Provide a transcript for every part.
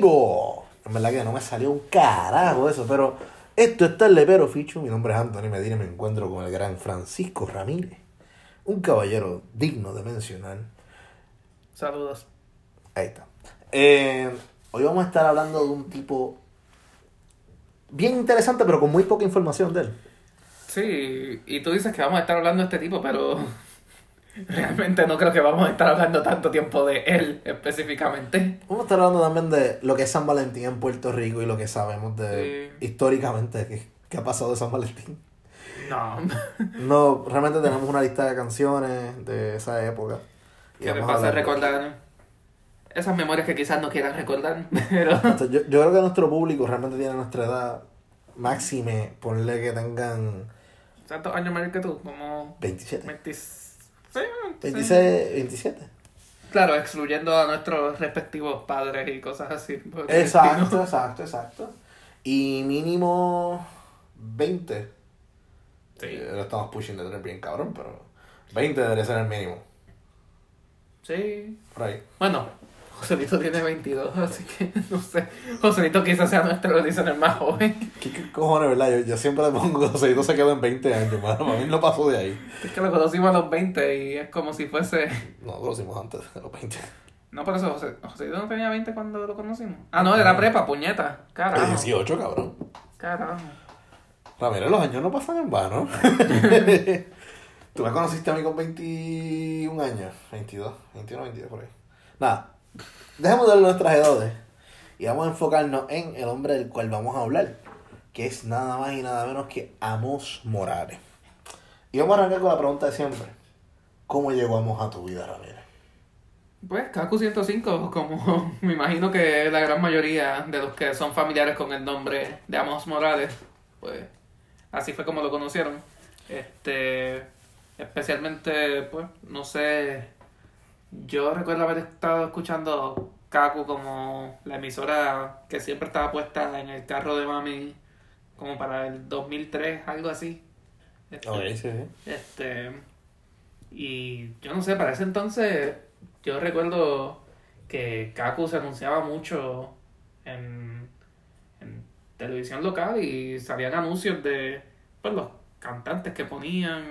vivo. En verdad que no me salió un carajo eso, pero esto está el Lepero Fichu. Mi nombre es Anthony Medina y me encuentro con el gran Francisco Ramírez. Un caballero digno de mencionar. Saludos. Ahí está. Eh, hoy vamos a estar hablando de un tipo bien interesante, pero con muy poca información de él. Sí, y tú dices que vamos a estar hablando de este tipo, pero realmente no creo que vamos a estar hablando tanto tiempo de él específicamente. Vamos a estar hablando también de lo que es San Valentín en Puerto Rico y lo que sabemos de Sí. históricamente que, que ha pasado de San Valentín. No, No, realmente tenemos una lista de canciones de esa época. Que vamos va a recordar esas memorias que quizás no quieran recordar, pero Entonces, yo, yo creo que nuestro público realmente tiene nuestra edad máxime, ponle que tengan ¿cuántos años mayor que tú? Como 27, 20... Sí, 26, 27. Claro, excluyendo a nuestros respectivos padres y cosas así. Exacto, exacto, exacto. Y mínimo 20. Sí. Eh, Lo estamos pushing de tener bien cabrón, pero 20 debería ser el mínimo. Sí. Por ahí. Bueno, Joselito tiene 22, así que no sé. Joselito quizás sea nuestro listener más joven. ¿Qué, qué cojones, verdad? Yo, yo siempre le pongo, o sea, no se quedó en 20 años, mano. Para mí no pasó de ahí. Es que lo conocimos a los 20 y es como si fuese... No, lo hicimos antes de los 20. No, por eso José, Joselito no tenía 20 cuando lo conocimos. Ah, no, era prepa, puñeta. Carajo. 18, cabrón. Carajo. Ramírez, los años no pasan en vano. Tú me conociste a mí con 21 años. 22, 21, 22 por ahí. Nada. Dejemos de nuestras edades. Y vamos a enfocarnos en el hombre del cual vamos a hablar. Que es nada más y nada menos que Amos Morales. Y vamos a arrancar con la pregunta de siempre. ¿Cómo llegó Amos a tu vida, Ramírez? Pues Kaku 105, como me imagino que la gran mayoría de los que son familiares con el nombre de Amos Morales, pues así fue como lo conocieron. Este, especialmente, pues, no sé, yo recuerdo haber estado escuchando Kaku como la emisora que siempre estaba puesta en el carro de mami, como para el 2003, algo así. Este, sí, sí. este. Y yo no sé, para ese entonces yo recuerdo que Kaku se anunciaba mucho en, en televisión local y salían anuncios de pues, los cantantes que ponían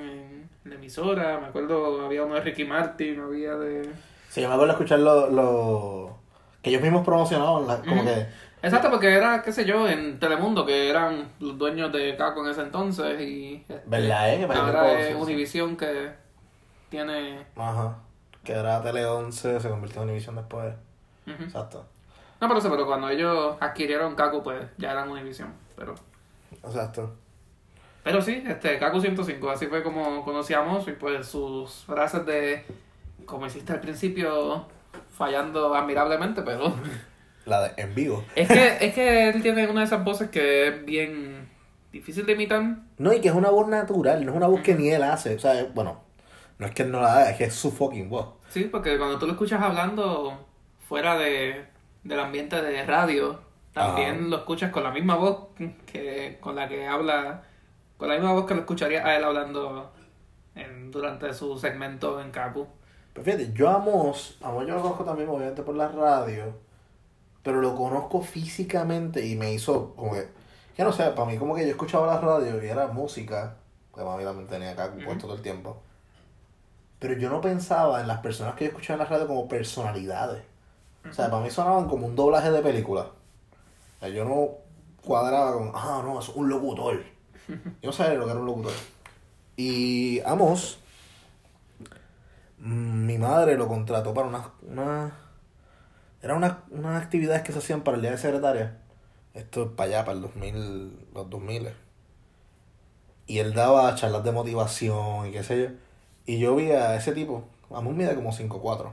la emisora. Me acuerdo, había uno de Ricky Martin, había de. Sí, yo me acuerdo escuchar lo, lo- que ellos mismos promocionaban, la- como que Exacto, porque era, qué sé yo, en Telemundo, que eran los dueños de Kaku en ese entonces. Y este, ¿Verdad, eh? Ahora es. Univision que tiene. Ajá. Que era Tele 11, se convirtió en Univision después. Exacto. No, por eso, pero cuando ellos adquirieron Kaku, pues ya eran Univision. Pero, Exacto. Pero sí, este, Kaku 105, así fue como conocíamos y pues sus frases de, como hiciste al principio, fallando admirablemente, pero La de en vivo. es que, es que él tiene una de esas voces que es bien difícil de imitar. No, y que es una voz natural, no es una voz que ni él hace. O sea, bueno, no es que él no la haga, es que es su fucking voz. Sí, porque cuando tú lo escuchas hablando fuera de, del ambiente de radio, también Ajá. lo escuchas con la misma voz que con la que habla, con la misma voz que lo escucharía a él hablando en, durante su segmento en Kaku. Pero fíjate, yo a Amos yo lo conozco también obviamente por la radio, pero lo conozco físicamente y me hizo como que, que no sé, para mí como que yo escuchaba la radio y era música, que mami también tenía acá puesto todo el tiempo. Pero yo no pensaba en las personas que yo escuchaba en la radio como personalidades. O sea, para mí sonaban como un doblaje de película. O sea, yo no cuadraba con, ah, no, es un locutor. Yo no sabía lo que era un locutor. Y Amos, mm, mi madre lo contrató para unas, una, era una, unas actividades que se hacían para el día de secretaria. Esto es para allá, para el 2000, los 2000. Y él daba charlas de motivación y qué sé yo. Y yo vi a ese tipo, Amos mide como 5'4".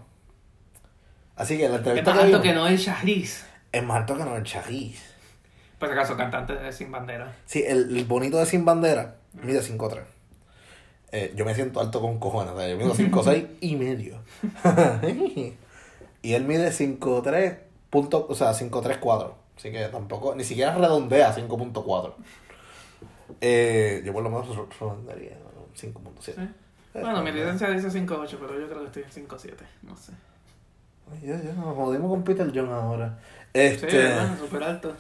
Así que la Es entrevista más que alto vimos- que no es Shahriz. es más alto que no el Charlize. Por si acaso, cantante de Sin Bandera. Sí, el, el bonito de Sin Bandera mide 5'3". Eh, yo me siento alto con cojones, o sea, yo mido 5'6 y medio. y él mide 5'3", punto, o sea, 5'3'4". Así que tampoco, ni siquiera redondea 5.4. Eh, yo por lo menos redondearía ¿no? 5.7. Sí. Bueno, mi licencia dice 5'8, pero yo creo que estoy en 5'7. No sé. Ay, nos jodimos con Peter John ahora. Sí, Este, ¿verdad? súper alto.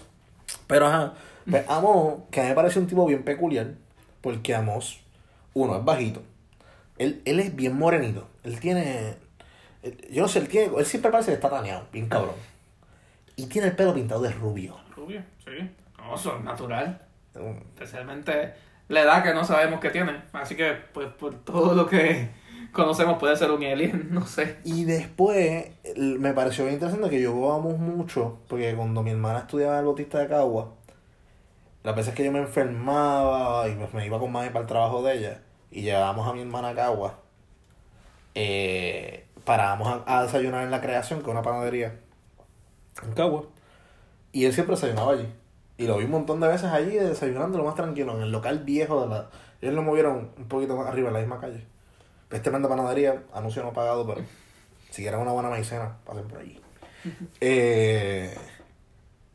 Pero ajá, pues, Amos, que a mí me parece un tipo bien peculiar, porque Amos, uno, es bajito. Él, él es bien morenito. Él tiene, él- yo no sé, él tiene, él siempre parece que está taneado, bien cabrón. Y tiene el pelo pintado de rubio. Rubio, sí. No, eso es natural. Especialmente la edad que no sabemos que tiene. Así que, pues, por todo lo que conocemos puede ser un alien, no sé. Y después me pareció bien interesante que yo Amos mucho, porque cuando mi hermana estudiaba en el Bautista de Cagua, las veces que yo me enfermaba y me iba con mami para el trabajo de ella, y llevábamos a mi hermana a Cagua, eh, parábamos a, a desayunar en la creación, que es una panadería en Cagua, y él siempre desayunaba allí. Y lo vi un montón de veces allí desayunando lo más tranquilo, en el local viejo de la... Ellos lo movieron un poquito más arriba, en la misma calle. Es tremenda panadería, anuncio no pagado, pero si quieren una buena maicena, pasen por allí. Eh,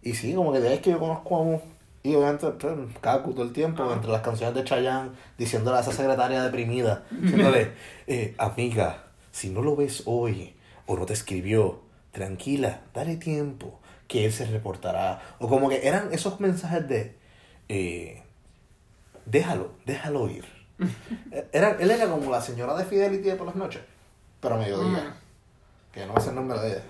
y sí, como que de ahí es que yo conozco a Mus. Y obviamente, pues, Kaku todo el tiempo, entre las canciones de Chayanne, diciéndole a esa secretaria deprimida, diciéndole, eh, amiga, si no lo ves hoy o no te escribió, tranquila, dale tiempo, que él se reportará. O como que eran esos mensajes de, eh, déjalo, déjalo ir. Era, él era como la señora de Fidelity de por las noches, pero a mediodía. Mm. Que no ser el nombre de ella.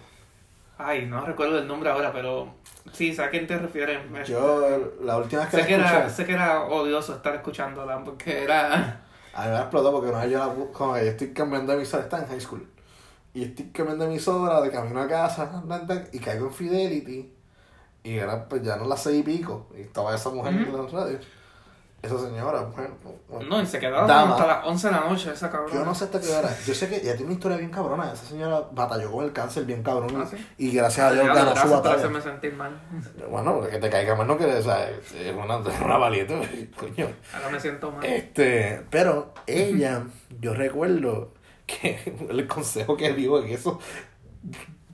Ay, no recuerdo el nombre ahora, pero sí, a quién te refieres. Yo, la última vez que sé, la que era, escuché, sé que era odioso estar escuchándola porque era... a mí me explotó porque una vez yo la bu- como que yo estoy cambiando de emisora, está en high school. Y estoy cambiando de emisora de camino a casa, y caigo en Fidelity. Y era pues ya no las seis y pico. Y estaba esa mujer en la radio. Esa señora, bueno, No, y se quedaron Dama. hasta las 11 de la noche esa cabrona. Yo no sé hasta qué hora. Yo sé que ella tiene una historia bien cabrona. Esa señora batalló con el cáncer bien cabrón. Ah, ¿sí? Y gracias a Dios ganó su batalla. hacerme sentir mal. Bueno, porque que te caiga mal no quiere, o sea, es una, una valiente, coño. Ahora me siento mal. Este, pero ella, yo recuerdo que el consejo que dio en esos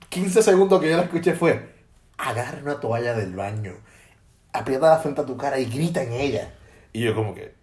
15 segundos que yo la escuché fue, agarra una toalla del baño, aprieta la frente a tu cara y grita en ella. Y yo como que,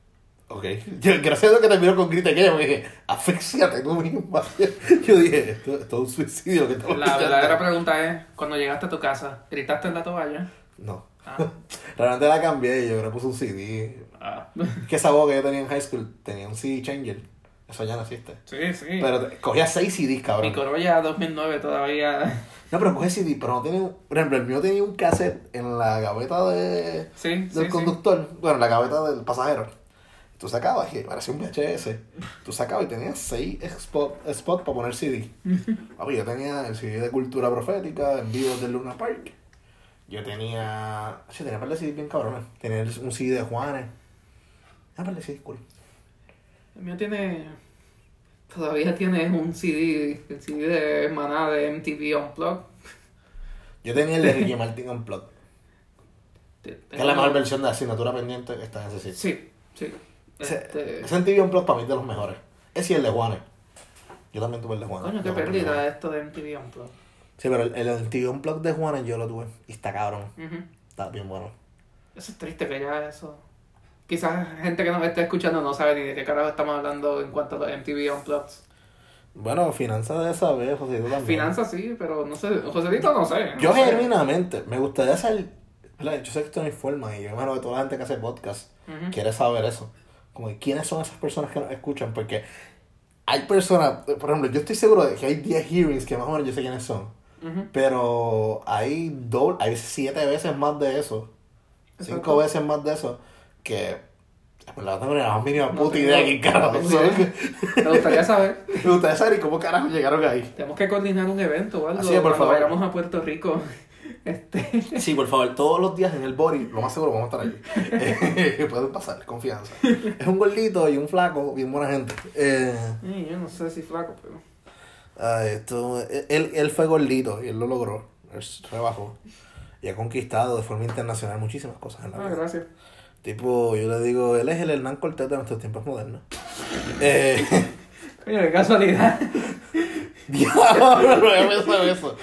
ok. Yo, gracias a Dios que te miro con grita en ella, porque dije, asfixiate tú misma. Yo dije, esto, es un suicidio que estamos La escuchando". verdadera pregunta es, cuando llegaste a tu casa, ¿gritaste en la toalla? No. Ah, Realmente la cambié y yo le puse un CD. ah. Que esa voz que yo tenía en high school tenía un CD changer. Eso ya no existe. Sí, sí. Pero cogía 6 CDs, cabrón. Mi Corolla 2009 todavía... No, pero coge CD, pero no tiene. un- Por ejemplo, el mío tenía un cassette en la gaveta de, Sí, del sí, sí. conductor. Bueno, en la gaveta del pasajero. Tú sacabas, y parecía un VHS. Tú sacabas y tenías 6 spots spot para poner CD. Papi, yo tenía el CD de Cultura Profética, en vivo del Luna Park. Yo tenía. Sí, tenía un par de CD bien cabrones. Tenía un CD de Juanes. Ah, par de CD cool. El mío tiene... Todavía tiene un CD, el CD de Maná de MTV Unplugged. Yo tenía el de Ricky Martin Unplugged. Que es la mejor versión de asignatura pendiente está en ese sitio. Sí, sí. Ese, Este... ese MTV Unplugged para mí es de los mejores. Ese y el de Juanes. Yo también tuve el de Juanes. Coño, qué pérdida esto de MTV Unplugged. Sí, pero el, el MTV Unplugged de Juanes yo lo tuve. Y está cabrón. Ujú. Está bien bueno. Eso es triste que ya eso... Quizás gente que nos esté escuchando no sabe ni de qué carajo estamos hablando en cuanto a los MTV Unplugged. Bueno, finanzas de saber, José. tú también. Finanzas sí, pero no sé. Joselito no sé. no Yo sé. genuinamente me gustaría saber. Yo sé que esto no hay forma y yo imagino que toda la gente que hace podcast Ujú. quiere saber eso. Como que quiénes son esas personas que nos escuchan, porque hay personas, por ejemplo, yo estoy seguro de que hay 10 hearings que más o menos yo sé quiénes son, Ujú. pero hay doble, hay 7 veces más de eso, 5 Exacto. veces más de eso, que la tengo ni la mínima No puta idea de quién carajo no son. Me gustaría saber. Me gustaría saber y cómo carajo llegaron ahí. Tenemos que coordinar un evento o algo. Así es, por favor. vayamos a Puerto Rico. Este. Sí, por favor, todos los días en el body, lo más seguro vamos a estar allí. Eh, pueden pasar, confianza. Es un gordito y un flaco, bien buena gente. Eh, Ay, yo no sé si flaco, pero. ah, esto, él, él fue gordito y él lo logró. Él rebajó. Y ha conquistado de forma internacional muchísimas cosas en la Ah, vida. gracias. Tipo, yo le digo, él es el Hernán Cortés de nuestros tiempos modernos. Eh, Coño, qué casualidad. diablo, no había pensado eso.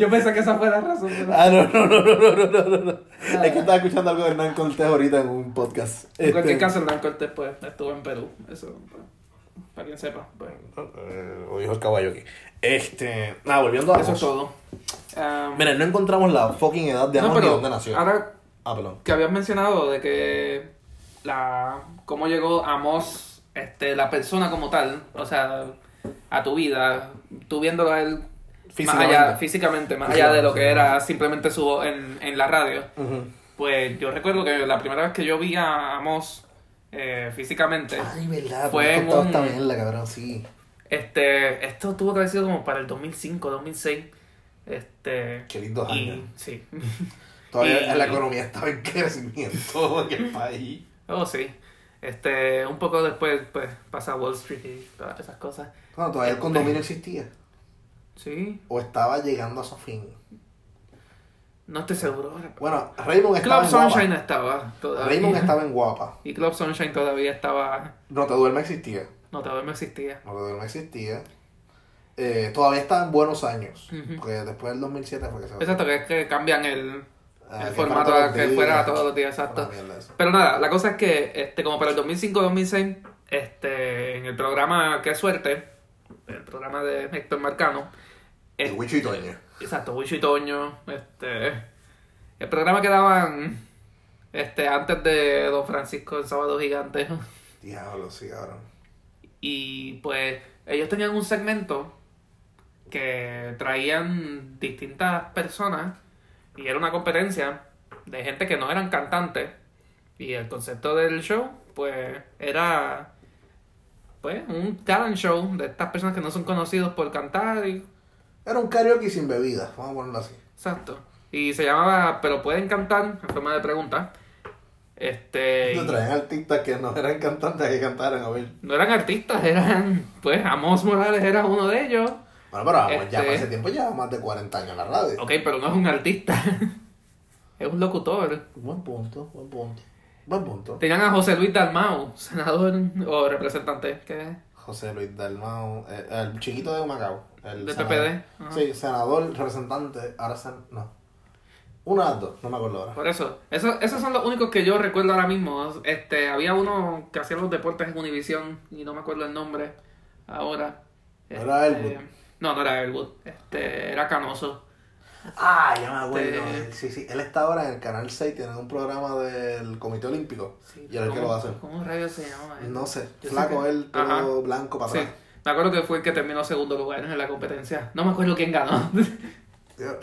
Yo pensé que esa fue la razón. pero- Ah, no, no, no, no, no, no, no, no. Es que estaba escuchando algo de Hernán Cortés ahorita en un podcast. En cualquier Este, caso, Hernán Cortés pues, estuvo en Perú. Eso. pues. para quien sepa. Pues, Eh, o dijo el caballo aquí. Este. Nada, volviendo a eso es todo. Um, Miren, no encontramos la fucking edad de no, Amos ni pero dónde nació. ahora Ah, perdón. que habías mencionado de que la cómo llegó Amos, este, la persona como tal, o sea, a tu vida, tú viéndolo a él más allá, físicamente, más allá de lo que era simplemente su voz en, en la radio. Pues yo recuerdo que la primera vez que yo vi a Amos eh, físicamente, Ay, verdad. Fue en un- mierda, cabrón, sí. este, esto tuvo que haber sido como para el 2005, 2006. Este, Qué lindos años. sí. Todavía y- la economía estaba en crecimiento en el país. Oh, sí. Este, un poco después, pues, pasa Wall Street y todas esas cosas. No, todavía el condominio existía. Sí, O estaba llegando a su fin. no estoy seguro. Bueno, Raymond estaba Club en Sunshine guapa. estaba todavía. Raymond estaba en guapa. Y Club Sunshine todavía estaba. No te duerme existía. No, todavía no existía. No te duerme existía. Eh, todavía estaba en buenos años. Porque después del 2007 fue que se Exacto, que es que cambian el, Ah, el formato que fuera todos los días, exacto. Pero nada, la cosa es que, este, como para el 2005-2006, este, en el programa Qué Suerte, el programa de Héctor Marcano, Y Wicho y Toño. exacto, Wicho y Toño, este, el programa que daban este, antes de Don Francisco el Sábado Gigante, Diablo, sí, cabrón. y pues ellos tenían un segmento que traían distintas personas y era una competencia de gente que no eran cantantes y el concepto del show pues era pues un talent show de estas personas que no son conocidos por cantar y Era un karaoke sin bebida, vamos a ponerlo así. exacto y se llamaba pero pueden cantar en forma de pregunta este Te y traían artistas que no eran cantantes que cantaran, a ver. no eran artistas eran pues Amos Morales era uno de ellos Bueno, pero vamos, ya Este- para ese tiempo lleva más de 40 años en la radio. Ok, pero no es un artista. es un locutor. Buen punto, buen punto. Buen punto. Tenían a José Luis Dalmau, senador o representante. ¿Qué? José Luis Dalmau, eh, el chiquito de Macao. El De senador. PPD, ajá. Sí, senador, representante, ahora sen... no. Una de las dos, no me acuerdo ahora. Por eso. eso. Esos son los únicos que yo recuerdo ahora mismo. Este, había uno que hacía los deportes en Univision y no me acuerdo el nombre ahora. ¿No era Este, Elwood? No, no era Elwood. Este, era Canoso. Ah, ya me acuerdo. Este- Sí, sí, él está ahora en el canal 6, tiene un programa del Comité Olímpico. Sí, y él es el que ¿cómo- lo va a hacer. ¿Cómo rayos se llama? él? No sé, Yo sé flaco que- él, pero Ajá. blanco para Sí. atrás. Me acuerdo que fue el que terminó segundo lugar en la competencia. No me acuerdo quién ganó.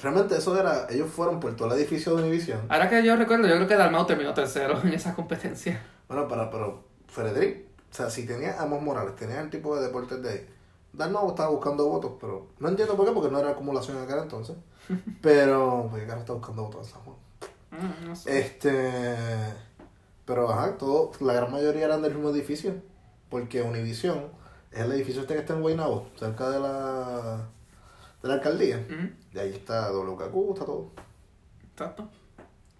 Realmente eso era, ellos fueron por todo el edificio de Univision. Ahora que yo recuerdo, yo creo que Dalmau terminó tercero en esa competencia. Bueno, pero, pero Frederick, o sea, si tenía Amos Morales, tenía el tipo de deportes de Dalmau estaba buscando votos, pero no entiendo por qué, porque no era acumulación en aquel entonces. Pero, porque claro, está buscando votos en San Juan. Mm, no sé. Este, pero ajá, todo, la gran mayoría eran del mismo edificio, porque Univision es el edificio este que está en Guaynabo, cerca de la, de la alcaldía. Y ahí está WKQ, está todo. Exacto.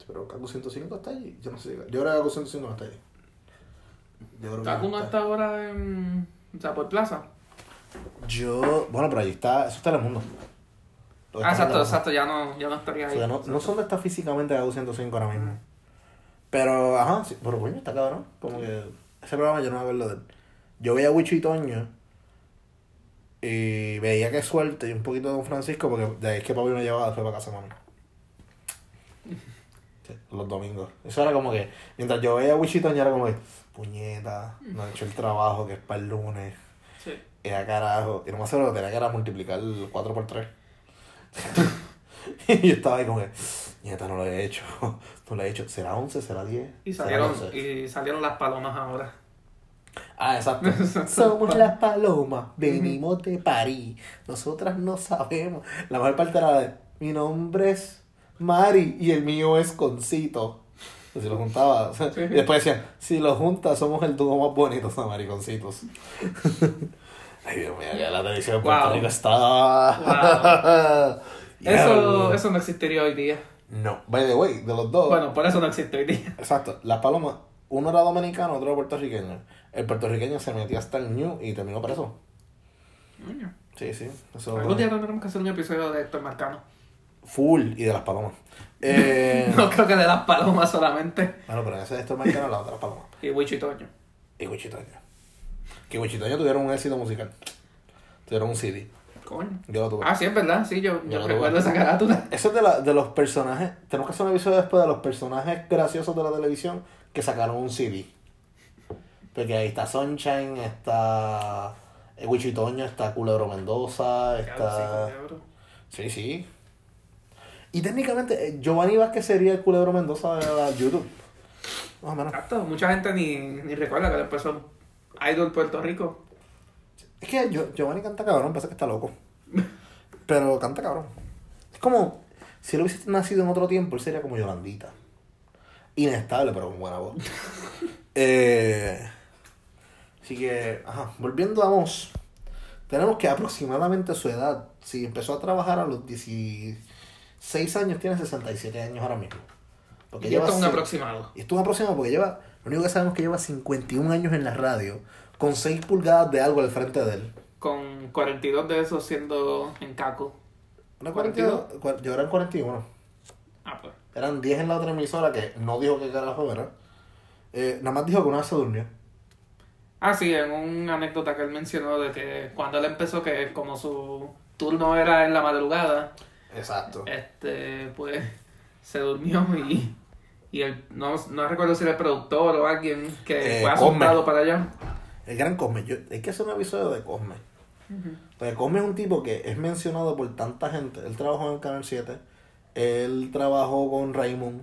Pero KQ 105 está allí, yo no sé, yo creo que KQ 105 no está allí. Yo creo que ¿Taku no no está ahora en. O sea, por plaza? Yo, bueno, pero ahí está, eso está en el mundo. Ah, exacto, exacto, ya no, ya no estaría O ahí. sea, no, no sé dónde está físicamente KQ 105 ahora mismo. Pero, ajá, sí, pero coño, está cabrón. Como que ese programa yo no me acuerdo de él. Yo veía a Wicho y Toño y veía que suerte y un poquito de Don Francisco porque de ahí es que papi me llevaba después para casa, mami. Sí, los domingos. Eso era como que, mientras yo veía a Wicho y Toño era como que, puñeta, no he hecho el trabajo que es para el lunes. Sí. Era carajo. Y no me acuerdo tenía que era multiplicar 4 por 3. y yo estaba ahí como que, nieta, no lo he hecho. No lo he hecho. ¿Será 11? ¿Será 10? Y ¿Será salieron, 12? y salieron las palomas ahora. Ah, exacto. Somos las palomas, venimos de París. Nosotras no sabemos. La mejor parte era de, mi nombre es Mari y el mío es Concito. Si lo juntaba. Y después decían, si lo juntas somos el dúo más bonito de mariconcitos. Ay, Dios mío, ya la televisión en Puerto Wow. Rico está... Eso, Diablo. eso no existiría hoy día. No, by the way, de los dos. Bueno, por eso no existe hoy día. Exacto, las palomas, uno era dominicano, otro era puertorriqueño. El puertorriqueño se metió hasta el New y terminó preso. Coño. Sí, sí. Eso Algún día tendremos que hacer un episodio de Héctor Marcano. Full y de las palomas. Eh, No creo que de las palomas solamente. Bueno, pero en ese de estos marcaron las otras palomas. Y Wicho y Toño. Y Wichitoño. Que Wichitoño tuvieron un éxito musical. Tuvieron un CD. Coño. Yo lo tuve. Ah, sí, es verdad. Sí, yo, Yo yo recuerdo esa carátula. Eso es de, la, de los personajes. Tenemos que hacer un episodio después de los personajes graciosos de la televisión que sacaron un CD. Porque ahí está Sunshine, está eh, Wichitoño, está Culebro Mendoza, está. Sí, sí. Y técnicamente, eh, Giovanni Vázquez sería el Culebro Mendoza de la YouTube. Más o menos. Exacto. Mucha gente ni, ni recuerda que después son Idol Puerto Rico. Es que Gio- Giovanni canta cabrón, parece que está loco. Pero canta cabrón. Es como si él hubiese nacido en otro tiempo, él sería como Yolandita. Inestable, pero con buena voz. eh, así que, ajá, volviendo a Moss, tenemos que aproximadamente su edad, si empezó a trabajar a los 16 años, tiene 67 años ahora mismo. Porque Y esto es un aproximado. y esto es un aproximado porque lleva, lo único que sabemos es que lleva 51 años en la radio, con 6 pulgadas de algo al frente de él. Con 42 de esos siendo en caco. Una 42, cua- yo eran 41. Ah, pues. Eran 10 en la otra emisora que no dijo qué carajo era. Eh, nada más dijo que una vez se durmió. Ah, sí, en una anécdota que él mencionó de que cuando él empezó, que como su turno era en la madrugada, Exacto. este, pues se durmió y, y él, no, no recuerdo si era el productor o alguien que Eh, fue asustado Cosme. para allá. El gran Cosme. Yo, hay que hacer un episodio de Cosme. Porque Cosme es un tipo que es mencionado por tanta gente. Él trabajó en el Canal 7. Él trabajó con Raymond.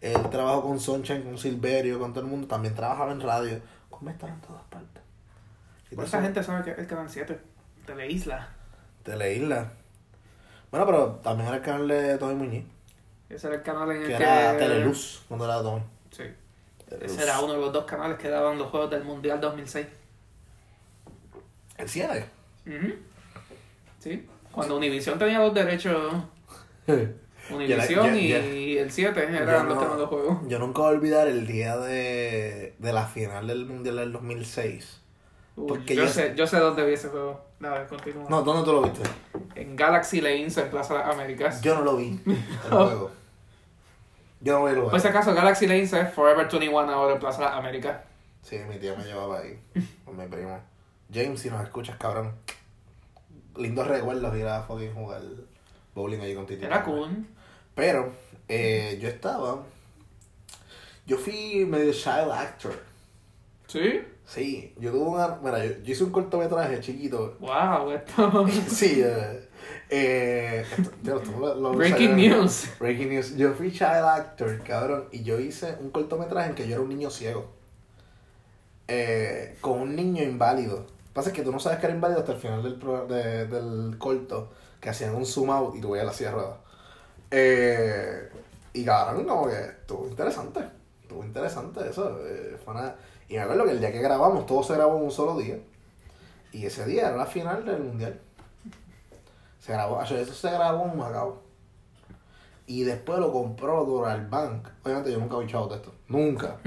Él trabajó con Sunshine, con Silverio, con todo el mundo. También trabajaba en radio. Cosme estaba en todas partes. Esa gente sabe que es el Canal 7 de la isla. Teleisla. Bueno, pero también era el canal de Tommy Muñiz. Ese era el canal en el Que que... era Teleluz, cuando era Tommy. Sí. Teleluz. Ese era uno de los dos canales que daban los juegos del Mundial 2006. El 7. Ujú. Sí. Cuando Univision tenía los derechos, Univision Ya- ya- y el 7 Yo eran los no- que los juegos. Yo nunca voy a olvidar el día de, de la final del Mundial del 2006. Uy, Porque yo, yo- sé, yo sé dónde vi ese juego. Continúa. No, ¿dónde tú lo viste? En Galaxy Lanes en Plaza Américas. Yo no lo vi. El juego. Yo no vi el juego. Por si acaso, Galaxy Lanes es Forever 21 ahora en Plaza Las Américas. Sí, mi tía me llevaba ahí. Con mi primo. James, si nos escuchas, cabrón. Lindos recuerdos ir a fucking jugar bowling allí con Titi. Era cool. Pero, eh, yo estaba. Yo fui medio child actor. ¿Sí? Sí, yo tuve una. Mira, yo, yo hice un cortometraje chiquito. Wow, esto. Sí, eh. eh esto- lo- lo- lo- Breaking lo- news. Breaking news. Yo fui child actor, cabrón. Y yo hice un cortometraje en que yo era un niño ciego. Eh, con un niño inválido. Pasa que tú no sabes que era inválido hasta el final del, pro- de- del corto. Que hacían un zoom out y tú veías la silla de ruedas. Eh, y cabrón, como que estuvo interesante. Estuvo interesante eso. eh, fue una- Y me acuerdo que el día que grabamos, todo se grabó en un solo día. Y ese día era la final del mundial. Se grabó, eso se grabó en Macao. Y después lo compró Doral Bank. Obviamente yo nunca he echado de esto. Nunca.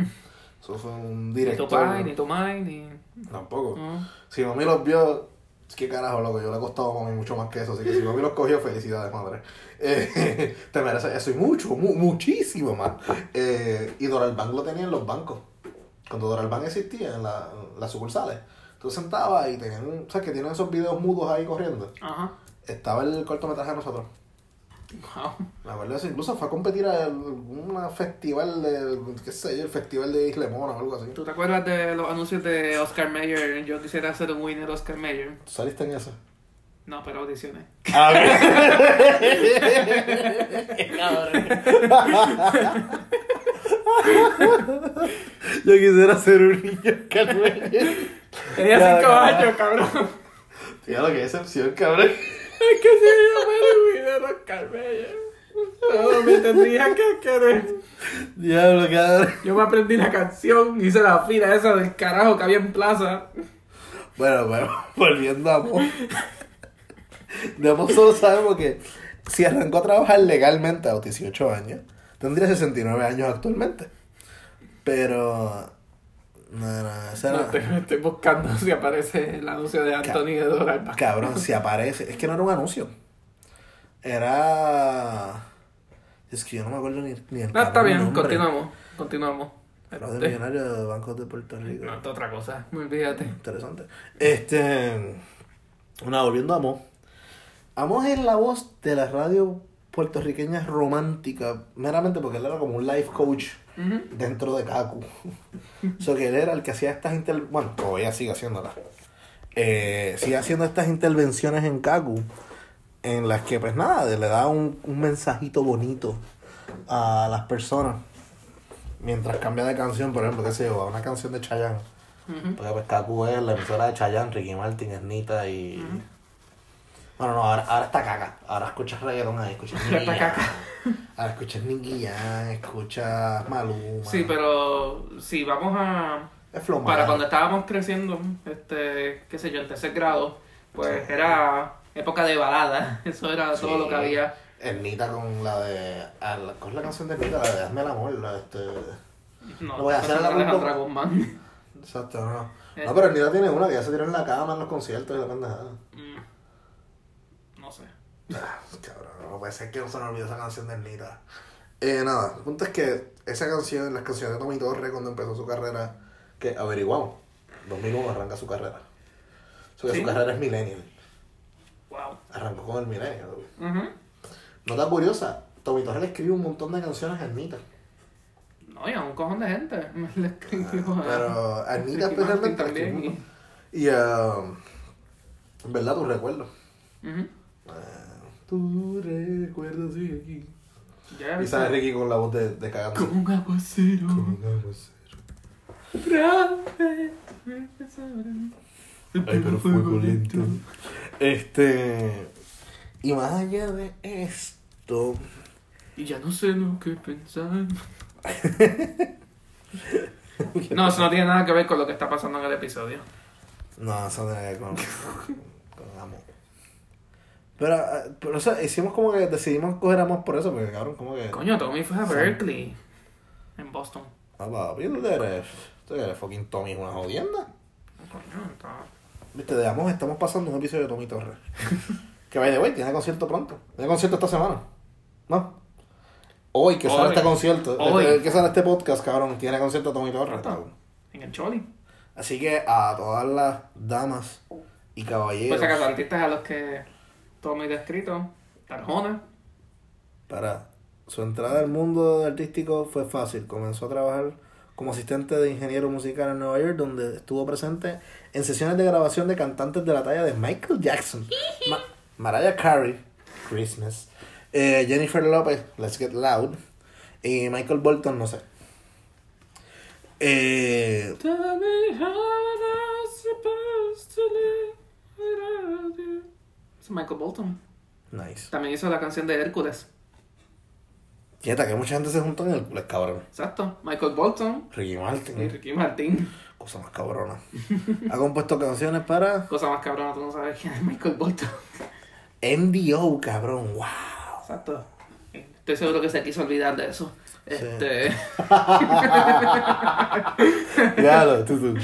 Eso fue un Ni director. ni tu mai, ni. Tampoco. No. Si mami los vio, que carajo, loco, yo le he costado a mami mucho más que eso. Así que si mami los cogió, felicidades, madre. Eh, te mereces eso y mucho, mu- muchísimo más. Eh, y Doral Bank lo tenía en los bancos. Cuando Doral Bank existía, en, la- en las sucursales. Tú sentabas y tenían, ¿sabes? Que tienen esos videos mudos ahí corriendo. Ajá. Estaba el cortometraje de nosotros. Wow. Me acuerdo de eso. Incluso fue a competir a un festival de, qué sé yo, el festival de Isla Mona o algo así. ¿Tú te acuerdas de los anuncios de Oscar Mayer? Yo quisiera ser un winner Oscar Mayer. ¿Tú saliste en eso? No, pero audiciones. Yo quisiera ser un niño Carmen. Tenía Ya, cinco años, cabrón. Fíjate que excepción, cabrón. Es que si yo un winner Oscar Mayer. Todo me tendría que querer. Diablo, cabrón. Yo me aprendí la canción, hice la fila esa del carajo que había en plaza. Bueno, bueno, volviendo a Mo. De Mo solo sabemos que si arrancó a trabajar legalmente a los 18 años, tendría 69 años actualmente. Pero. No, no, ese No, era- estoy, buscando si aparece el anuncio de Anthony de Doral. Cabrón, si aparece. Es que no era un anuncio. Era. Es que yo no me acuerdo ni, ni el No, está bien, nombre. continuamos. Continuamos. Fraude Este, millonario de bancos de Puerto Rico. No, otra cosa. Olvídate. Interesante. Este. Una, volviendo a Amos. Amos es la voz de la radio puertorriqueña romántica, meramente porque él era como un life coach Dentro de Kaku. o sea, que él era el que hacía estas inter... Bueno, todavía sigue haciéndolas. Eh, sigue haciendo estas intervenciones en Kaku, en las que, pues nada, le da un, un mensajito bonito a las personas. Mientras cambia de canción, por ejemplo, qué sé yo, a una canción de Chayanne. Porque pues Kaku es la emisora de Chayanne, Ricky Martin, Ernita y... Bueno, no, ahora, ahora está caca. Ahora escuchas reggaeton ahí, escuchas Ahora caca. Ahora escuchas Nicky escuchas Maluma. Sí, pero si vamos a... Es flow Para cuando estábamos creciendo, este, qué sé yo, en tercer grado, pues era época de balada. Eso era todo lo que había. Ernita con la de... ah, la- ¿Cuál es la canción de Ernita? La de Hazme el amor, la de este... No, Lo voy a hacer la. Alejandra Guzmán. Exacto, no. Eh. No, pero Ernita tiene una que ya se tiró en la cama en los conciertos y la pendejada. Mm. Ah, cabrón, no puede ser que no se me olvide esa canción de Ernita. Eh, nada, el punto es que esa canción, las canciones de Tommy Torres cuando empezó su carrera, que averiguamos, 2001 arranca su carrera. O sea, que Sí. su carrera es millennial. Wow. Arrancó con el millennial. Ujú. Nota curiosa, Tommy Torres le escribe un montón de canciones a Ernita. No, y a un cojón de gente. Le escribió a- Pero a Ricky especialmente también. Y ah, en verdad tus recuerdos. Ah, tu recuerdo sigue aquí. Ya Y sale Ricky con la voz de, de cagando. Como un aguacero. grave, me pesaron. Ay, pero fuego lento. Este. Y más allá de esto. Y ya no sé lo que pensar. No, eso no tiene nada que ver con lo que está pasando en el episodio. No, eso no tiene que ver con. Pero, ah, pero, o sea, hicimos como que decidimos coger amor por eso, porque cabrón, como que. Coño, Tommy fue a Sí. Berkeley. En Boston. Ah, papi, tú eres. Tú eres fucking Tommy, es una jodienda. Coño, está... Viste, de Amos estamos pasando un episodio de Tommy Torres. que vaya de way, tiene concierto pronto. Tiene concierto esta semana. ¿No? Hoy que sale Hoy. este concierto. Hoy. este- que sale este podcast, cabrón. Tiene concierto Tommy Torres. cabrón. En el Choli. Así que a todas las damas y caballeros. Pues acaso artistas a los que Tommy descrito. Tarjona. Para su entrada al mundo artístico fue fácil. Comenzó a trabajar como asistente de ingeniero musical en Nueva York, donde estuvo presente en sesiones de grabación de cantantes de la talla de Michael Jackson, Ma- Mariah Carey, Christmas, eh, Jennifer Lopez, Let's Get Loud, y Michael Bolton, no sé. Eh, Tell me how supposed to live without you. Es Michael Bolton. nice. También hizo la canción de Hércules. Quieta, que mucha gente se juntó en el culo, cabrón. Exacto. Michael Bolton Ricky y Martin, Ricky Martin. cosa más cabrona. Ha compuesto canciones para Cosa más cabrona, tú no sabes quién es Michael Bolton. NDO, cabrón, wow. Exacto. Estoy seguro que se quiso olvidar de eso. Este. Claro, tú, tú.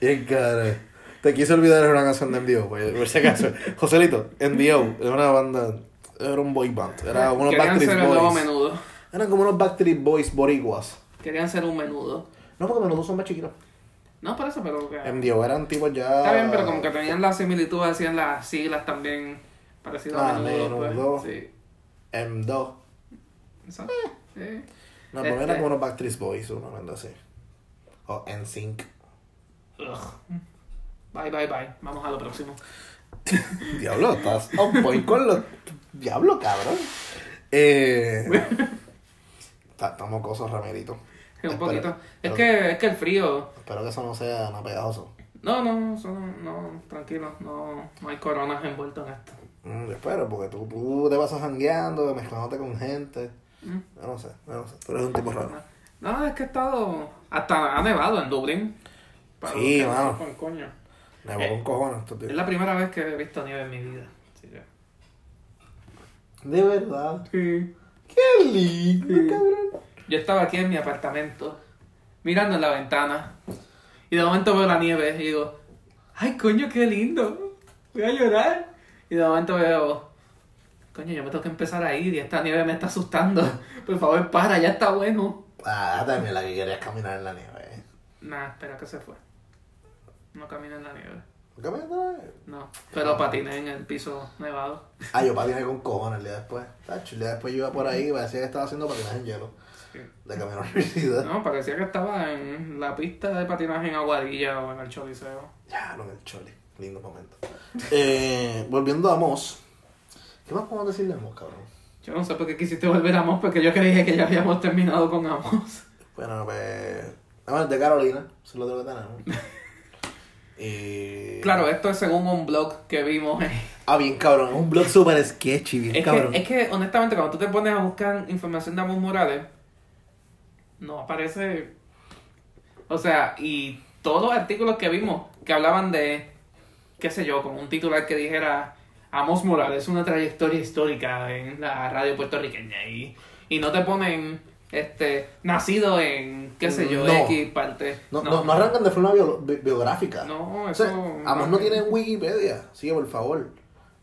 Bien cara. Te quise olvidar de una canción de NDO, pues, por si acaso. Joselito, NDO, era una banda, era un boy band, era unos Querían Backstreet ser el nuevo Boys. menudo. Eran como unos Backstreet Boys boricuas. Querían ser un menudo. No, porque menudo son más chiquitos. No, por eso, pero que. NDO eran tipos ya... Está bien, pero como que tenían la similitud, hacían las siglas también parecido Ah, a menudo. menudo. Pues. Sí. M2. Exacto. Sí. No, pero Este. eran como unos Backstreet Boys, una banda así. O NSYNC. Ugh. Bye, bye, bye. Vamos a lo próximo. Diablo, estás on point con los... Diablo, cabrón. Eh... ta- Estamos cosas, Ramerito. Sí, un poquito. Es que, es que el frío. Espero que eso no sea nada pegajoso. No, no, eso no, no, tranquilo. No, no hay coronas envueltas en esto. Mm, yo espero, porque tú, tú te vas jangueando, mezclándote con gente. Mm. Yo no sé, yo no sé. Pero es un tipo raro. No, es que he estado. Hasta ha nevado en Dublín. Para Sí, mano. coño. Me voy Eh, con cojones estos Es la primera vez que he visto nieve en mi vida. Que- De verdad. Sí. Qué lindo, Sí. cabrón. Yo estaba aquí en mi apartamento, mirando en la ventana, y de momento veo la nieve y digo, ¡ay, coño, qué lindo! Voy a llorar. Y de momento veo, coño, yo me tengo que empezar a ir y esta nieve me está asustando. Por favor, para, ya está bueno. Ah, también la que querías caminar en la nieve. Nah, espera que se fue. No camina en la nieve. ¿Caminar en la nieve? No, pero patiné en el piso nevado. Ah, yo patiné con cojones el día después. Tacho, el día después yo iba por ahí y parecía que estaba haciendo patinaje en hielo. Sí. De camino a la universidad. No, parecía que estaba en la pista de patinaje en Aguadilla o en el Choliseo. Ya, no en el chole. Lindo momento. Eh, volviendo a Moss. ¿Qué más podemos decirle a Moss, cabrón? Yo no sé por qué quisiste volver a Amos, porque yo creía que ya habíamos terminado con Amos. Bueno, pues. Vamos a de Carolina. Eso es lo otro que tenemos. Y... Claro, esto es según un blog que vimos. Ah, bien cabrón. Un blog súper sketchy, bien Es cabrón. que, es que, honestamente, cuando tú te pones a buscar información de Amos Morales, no aparece. O sea, y todos los artículos que vimos que hablaban de, qué sé yo, con un titular que dijera Amos Morales, una trayectoria histórica en la radio puertorriqueña. Y, y no te ponen, este, nacido en, qué sé yo, No. X parte. No, no, no arrancan de forma bio- bi- biográfica. No, O eso. sea, Amos no tiene Wikipedia. Sí, por favor.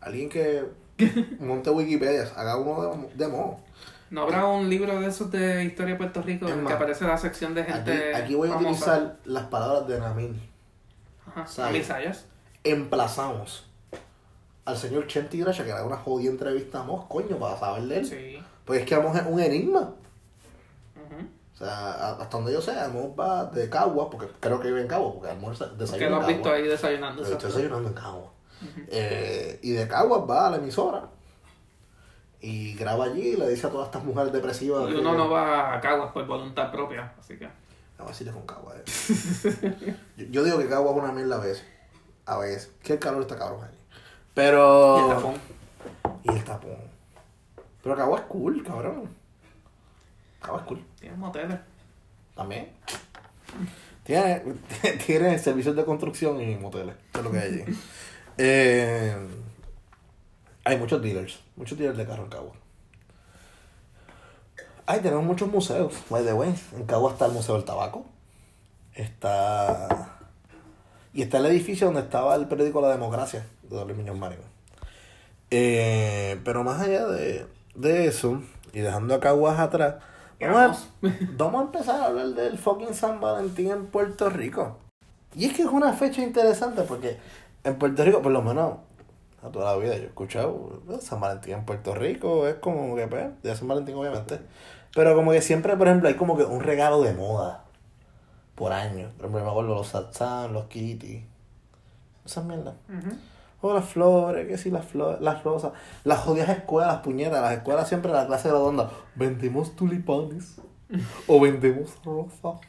Alguien que monte Wikipedia, haga uno de, de Moss. ¿No habrá un libro de esos de historia de Puerto Rico en el que aparece la sección de gente. aquí voy a famosa? utilizar las palabras de Namil. Namil Sayas. Emplazamos al señor Chenti Gracia que haga una jodida entrevista a Moss, coño, para saber de él. Sí. Porque es que Amos es un enigma. O sea, hasta donde yo sé, Amos va de Cagua, porque creo que vive en Cagua, porque Que desayuna lo en has visto ahí desayunando. Estoy desayunando en Cagua. Eh, y de Cagua va a la emisora. Y graba allí y le dice a todas estas mujeres depresivas. Y que- uno no va a Caguas por voluntad propia, así que. Si le con Cagua. eh. yo, yo digo que Cagua es una mierda a veces. A veces. Que el calor está cabrón allí. Pero. Y el tapón. Y el tapón. Pero Cagua es cool, cabrón. Cagua es cool. Tiene moteles. También. Tiene, tiene servicios de construcción y moteles. Es lo que hay allí. Eh, hay muchos dealers. Muchos dealers de carro en Cagua. Ay, tenemos muchos museos. By the way, en Cagua está el Museo del Tabaco. Está. Y está el edificio donde estaba el periódico La Democracia, de Luis Muñoz Marín. Eh, pero más allá de, de eso, y dejando a Caguas atrás, vamos a, vamos a empezar a hablar del fucking San Valentín en Puerto Rico. Y es que es una fecha interesante porque en Puerto Rico, por lo menos, a toda la vida yo he escuchado eh, San Valentín en Puerto Rico, es como que, pues, de San Valentín obviamente. Pero como que siempre, por ejemplo, hay como que un regalo de moda por año. Por ejemplo, me acuerdo los satsán, los kitty, esas mierdas. O las flores, que sí, las flores, las rosas. Las jodidas escuelas, puñetas. Las escuelas siempre la clase de la onda. Vendemos tulipanes. o vendemos rosas.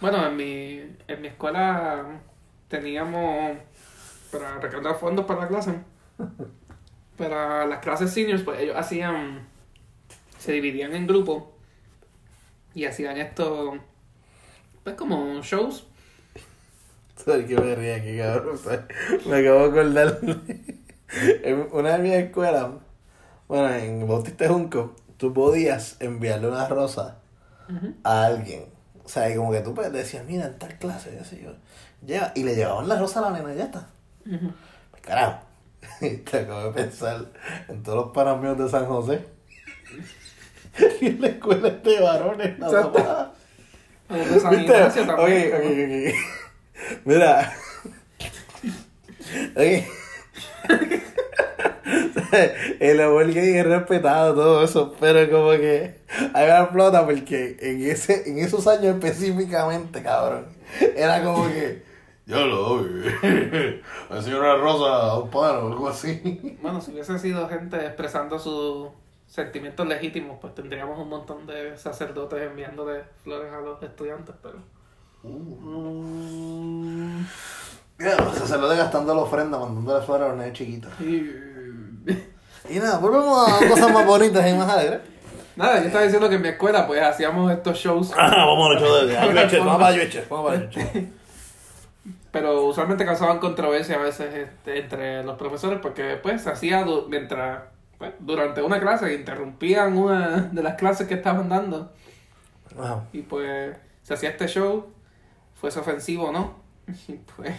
Bueno, en mi, en mi escuela teníamos para recaudar fondos para la clase. Para las clases seniors, pues ellos hacían, se dividían en grupos y hacían esto, pues como shows. ¿Sabes qué me ríe aquí, cabrón? Me acabo de acordar. en una de mis escuelas, bueno, en Bautista Junco, tú podías enviarle una rosa a alguien. O sea, y como que tú pues, decías, mira, en tal clase, ya sé yo. Lleva, y le llevaban la rosa a la nena y ya está. Pues carajo. Te acabo de pensar en todos los panas míos de San José. y en la escuela es de varones, nada más. O de San Mira. Ok. El gay es respetado, todo eso, pero como que hay una flota porque en ese, en esos años específicamente, cabrón, era como que yo lo doy, así una rosa a un padre o algo así. Bueno, si hubiese sido gente expresando sus sentimientos legítimos, pues tendríamos un montón de sacerdotes enviándole flores a los estudiantes, pero... Sea, se lo de gastando la ofrenda, mandándole flores a los nenes chiquitos. Y nada, volvemos a cosas más bonitas y más alegres. Nada, yo estaba diciendo que en mi escuela pues hacíamos estos shows, Ah, vamos a los de Vamos para Yueche, vamos para Yueche. pero usualmente causaban controversia a veces este, entre los profesores porque pues se hacía du- mientras, pues, durante una clase, interrumpían una de las clases que estaban dando y pues se hacía este show, fuese ofensivo o no, y pues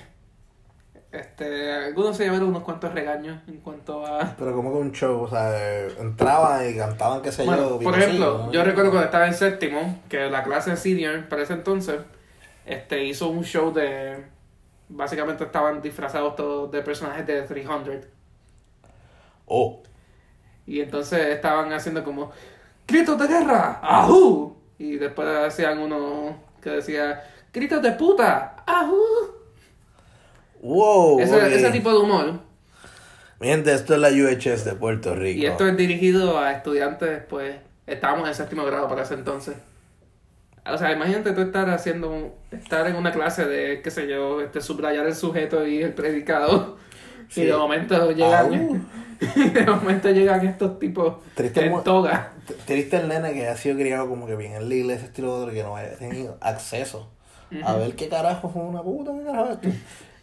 este, algunos se llevaron unos cuantos regaños en cuanto a... Pero como que un show, o sea, eh, entraban y cantaban, qué sé Bueno, yo. por ejemplo, ¿no? yo recuerdo cuando estaba en séptimo, que la clase senior, para ese entonces, este, hizo un show de... Básicamente estaban disfrazados todos de personajes de 300. Oh, Y entonces estaban haciendo como gritos de guerra, ¡ajú! Y después hacían uno que decía gritos de puta, ¡ajú! wow. ese, ese tipo de humor. Mi gente, esto es la UHS de Puerto Rico. Y esto es dirigido a estudiantes, pues, estábamos en séptimo grado para ese entonces. O sea, imagínate tú estar haciendo, un- estar en una clase de, qué sé yo, este, subrayar el sujeto y el predicado. Sí. Y de momento llegan, Au. de momento llegan estos tipos Triste en toga. Triste el nene que ha sido criado como que bien en la iglesia, estilo otro, que no haya tenido acceso a ver qué carajo es una puta, qué carajo es esto.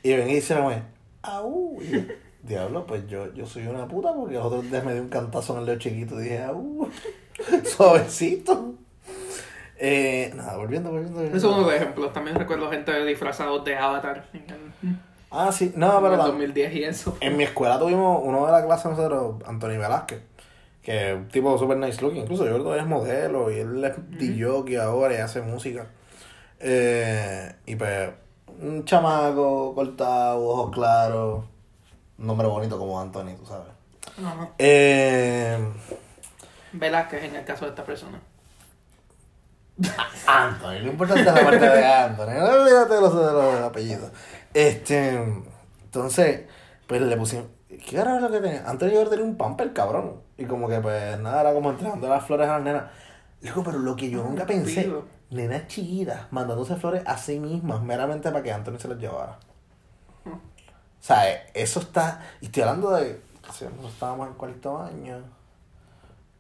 Y ven y dice, güey, au. Y Diablo, pues yo, yo soy una puta porque los otros días me dio un cantazo en el dedo chiquito y dije, au, suavecito. Eh, nada, volviendo, volviendo. volviendo. Eso es uno de los ejemplos. También recuerdo gente disfrazados de Avatar Ah, sí, no, en pero el la- 2010 y eso. En mi escuela tuvimos uno de la clase nosotros, Anthony Velázquez, que es un tipo super nice looking, incluso yo creo que es modelo y él es DJ ahora y hace música. Eh, y pues, un chamaco cortado, ojos claros, un nombre bonito como Anthony, tú sabes. Ajá. Eh, Velázquez en el caso de esta persona. Anthony, lo importante es la parte de Anthony, no olvídate de los, de los apellidos. Este, entonces, pues le pusimos, ¿qué era lo que tenía? Anthony yo tenía un pamper cabrón. Y como que pues nada, era como entregando las flores a las nenas. Loco, pero lo que yo nunca pensé, Pido. Nenas chiquitas mandándose flores a sí mismas, meramente para que Anthony se las llevara. O sea, eh, eso está, y estoy hablando de, sea, nosotros estábamos en cuarto año.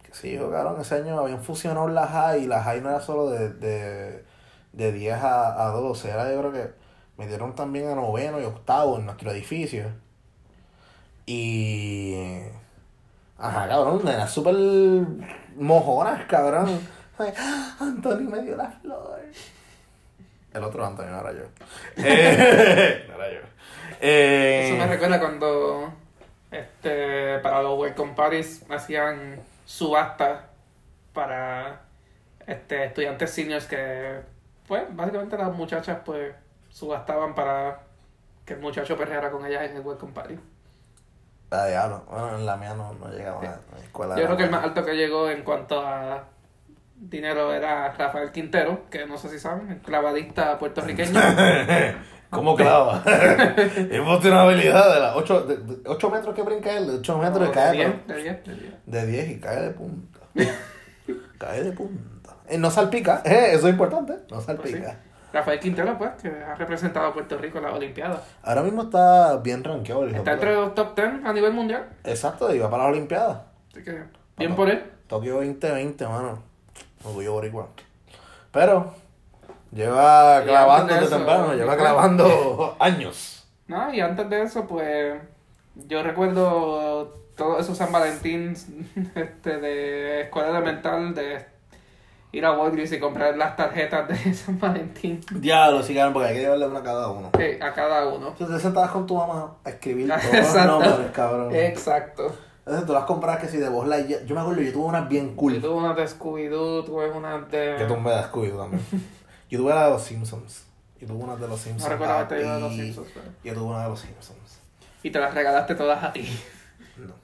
Que sí, cabrón, ese año habían fusionado la high y la high no era solo de, de, de 10 a, a 12, era yo creo que metieron también a noveno y octavo en nuestro edificio. Y... Ajá, cabrón, nenas súper mojonas, cabrón. Ay, "Ah, Anthony me dio la flor. El otro Anthony, no era yo. Eh, no era yo. Eh, Eso me recuerda cuando este para los welcome parties hacían subastas para este estudiantes seniors que pues básicamente las muchachas pues subastaban para que el muchacho perreara con ellas en el welcome party. Ah, diablo. Bueno, en la mía no, no llegaba a la escuela. Yo creo que el más alto que llegó en cuanto a dinero era Rafael Quintero, que no sé si saben, el clavadista puertorriqueño. ¿Cómo clava? Hemos tenido una habilidad de las 8, de, de ocho metros que brinca él, de 8 metros de de cae. 10, pero- de 10, de 10. De 10 y cae de punta. cae de punta. Eh, no salpica, eh, eso es importante. No Pues sí. salpica. Rafael Quintero, pues, que ha representado a Puerto Rico en las Olimpiadas. Ahora mismo está bien rankeado el Está entre los top 10 a nivel mundial. Exacto, iba para las Olimpiadas. Así que, bien por él. Tokio 2020, mano. Orgullo boricua. Pero, lleva Y clavando antes de de eso, temprano, lleva clavando años. No, y antes de eso, pues, yo recuerdo todos esos San Valentín este, de escuela elemental, de ir a Walgreens y comprar las tarjetas de San Valentín Diablo, sí, cabrón, porque hay que llevarle una a cada uno. sí, a cada uno. Entonces te sentabas con tu mamá a escribir todos los nombres, cabrón. Exacto. Entonces tú las compras que si de voz la Yo me acuerdo, yo tuve unas bien Yo cool. tuve unas de Scooby-Doo, tuve unas de... Que tú me das Scooby también. Yo tuve la de los Simpsons. Yo tuve una de los Simpsons. No recuerdo haberte papi. ido de los Simpsons, pero... Yo tuve una de los Simpsons. Y te las regalaste todas a ti. No.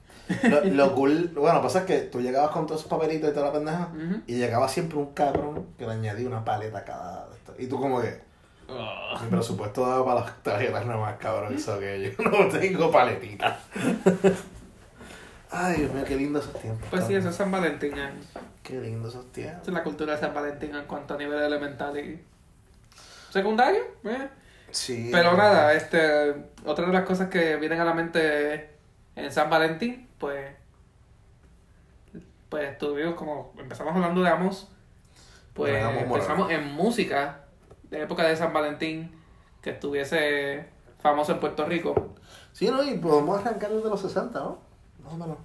Lo, lo cool, bueno, pasa es que tú llegabas con todos esos papelitos y toda la pendeja. Y llegaba siempre un cabrón que le añadía una paleta a cada. de estos. Y tú, como que. Mi presupuesto daba para las tarjetas nada más, cabrón. Eso que yo no tengo paletitas. Ay, Dios mío, qué lindo esos tiempos. Pues sí, eso es San Valentín. eh. Qué lindo esos tiempos. Esa es la cultura de San Valentín en cuanto a nivel elemental y secundario. eh. Sí. Pero nada, este, otra de las cosas que vienen a la mente en San Valentín, pues, pues estuvimos como, empezamos hablando de Amos, pues Bueno, empezamos en música de época de San Valentín, que estuviese famoso en Puerto Rico. Sí, ¿no? Y podemos arrancar desde los 60, ¿no? Más o menos.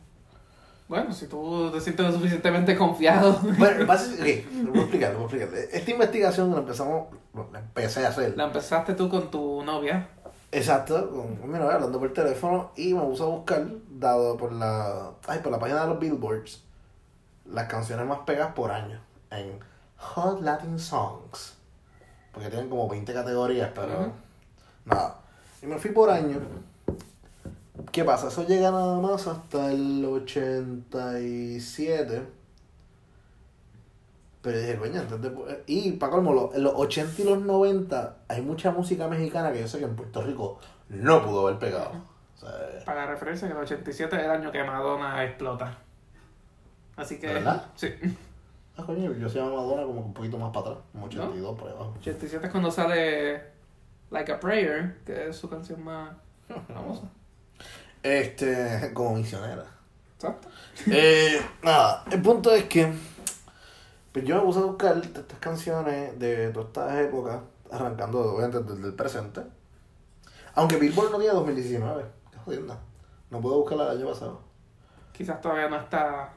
Bueno, si tú te sientes lo suficientemente confiado. Bueno, básicamente, ok, te voy a explicar, te voy a explicar. Esta investigación la empezamos, la empecé a hacer. La empezaste tú con tu novia. Exacto, con, mi novia hablando por teléfono y me puse a buscar, dado por la, ay, por la página de los Billboards, las canciones más pegadas por año en Hot Latin Songs. Porque tienen como 20 categorías, pero nada. Y me fui por año. ¿Qué pasa? Eso llega nada más hasta el 87. Pero dije, coño, antes de... Y para colmo, en los 80 y los 90 hay mucha música mexicana que yo sé que en Puerto Rico no pudo haber pegado. O sea, Para referencia, que el 87 es el año que Madonna explota. Así que. ¿De verdad? Sí. ah, coño, yo se llamo Madonna como un poquito más para atrás, como 82 por ahí abajo. 87 es cuando sale Like a Prayer, que es su canción más famosa. Este, como misionera. Exacto. Eh, nada, el punto es que pues yo me puse a buscar estas canciones de todas estas épocas, arrancando obviamente desde el presente. Aunque Billboard no tiene 2019, qué jodienda. No puedo buscarla del año pasado. Quizás todavía no está.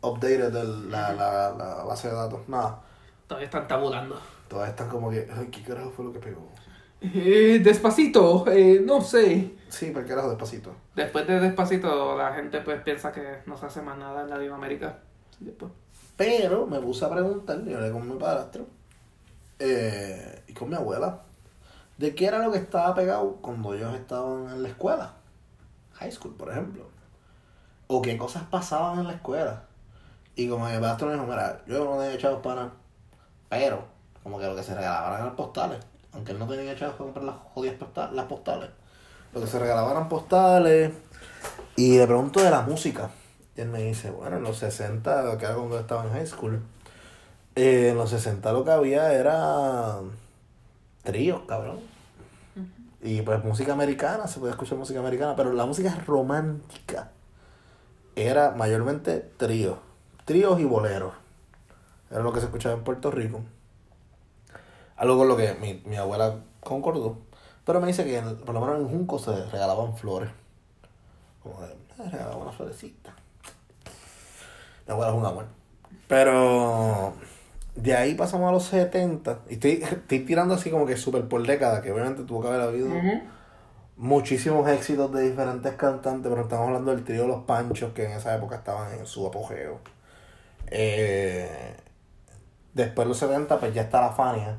Updated el- la, la, la base de datos. Nada, Todavía están tabulando. todas están como que, ay, ¿qué carajo fue lo que pegó? Eh, despacito, eh, no sé. Sí, pero carajo, despacito. Después de Despacito, la gente pues piensa que no se hace más nada en Latinoamérica. Después. Pero me puse a preguntar, yo hablé con mi padrastro eh, y con mi abuela, de qué era lo que estaba pegado cuando ellos estaban en la escuela. High school, por ejemplo. O qué cosas pasaban en la escuela. Y como mi padrastro me dijo, mira, yo no tenía chavos para nada, pero como que lo que se regalaban eran postales. Aunque él no tenía chavos para comprar las jodidas postales, las postales. Lo que se regalaban eran postales. Y le pregunto de la música. Y él me dice, bueno, en los 60, que era cuando estaba en high school, eh, en los 60 lo que había era tríos, cabrón. Y pues música americana, se podía escuchar música americana, pero la música romántica era mayormente tríos, tríos y boleros. Era lo que se escuchaba en Puerto Rico. Algo con lo que mi, mi abuela concordó. Pero me dice que en- por lo menos en Junco se regalaban flores. Como de, "Ah, regalaba una florecita. Mi abuela es un amor. Pero de ahí pasamos a los 70. Y estoy, estoy tirando así como que súper por década, que obviamente tuvo que haber habido muchísimos éxitos de diferentes cantantes, pero estamos hablando del trío Los Panchos, que en esa época estaban en su apogeo. Eh, después de los 70, pues ya está la Fania.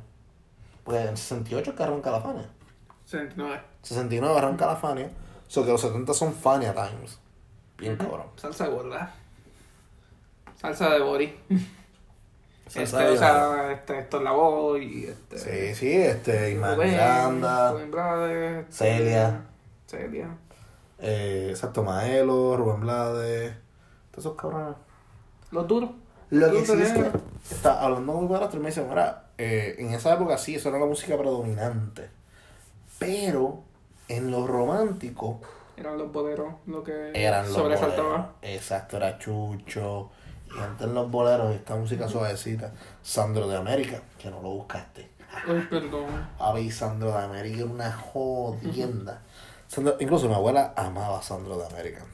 Pues en 68 que arranca la Fania. 69. 69 arranca la Fania. So que los 70 son Fania Times. Bien cabrón. Salsa gorda. Salsa de Bori. Salsa Este, de o sea, este, Héctor Lavoe y este. Sí, sí, este, Rubén, Miranda, Rubén Blades, este, Celia. Celia. eh, exacto, Maelo, Rubén Blades, todos esos cabrones. Los duros. Lo que Los sí es que, está hablando mi padrastro y me dice, mira, eh, en esa época sí, eso era la música predominante, pero en lo romántico Eran los boleros lo que eran los sobresaltaba. boleros. Exacto, era Chucho, y antes en los boleros, esta música suavecita, Sandro de América, que no lo buscaste. Ay, perdón. Ave, Sandro de América era una jodienda. Sandro- incluso mi abuela amaba a Sandro de América.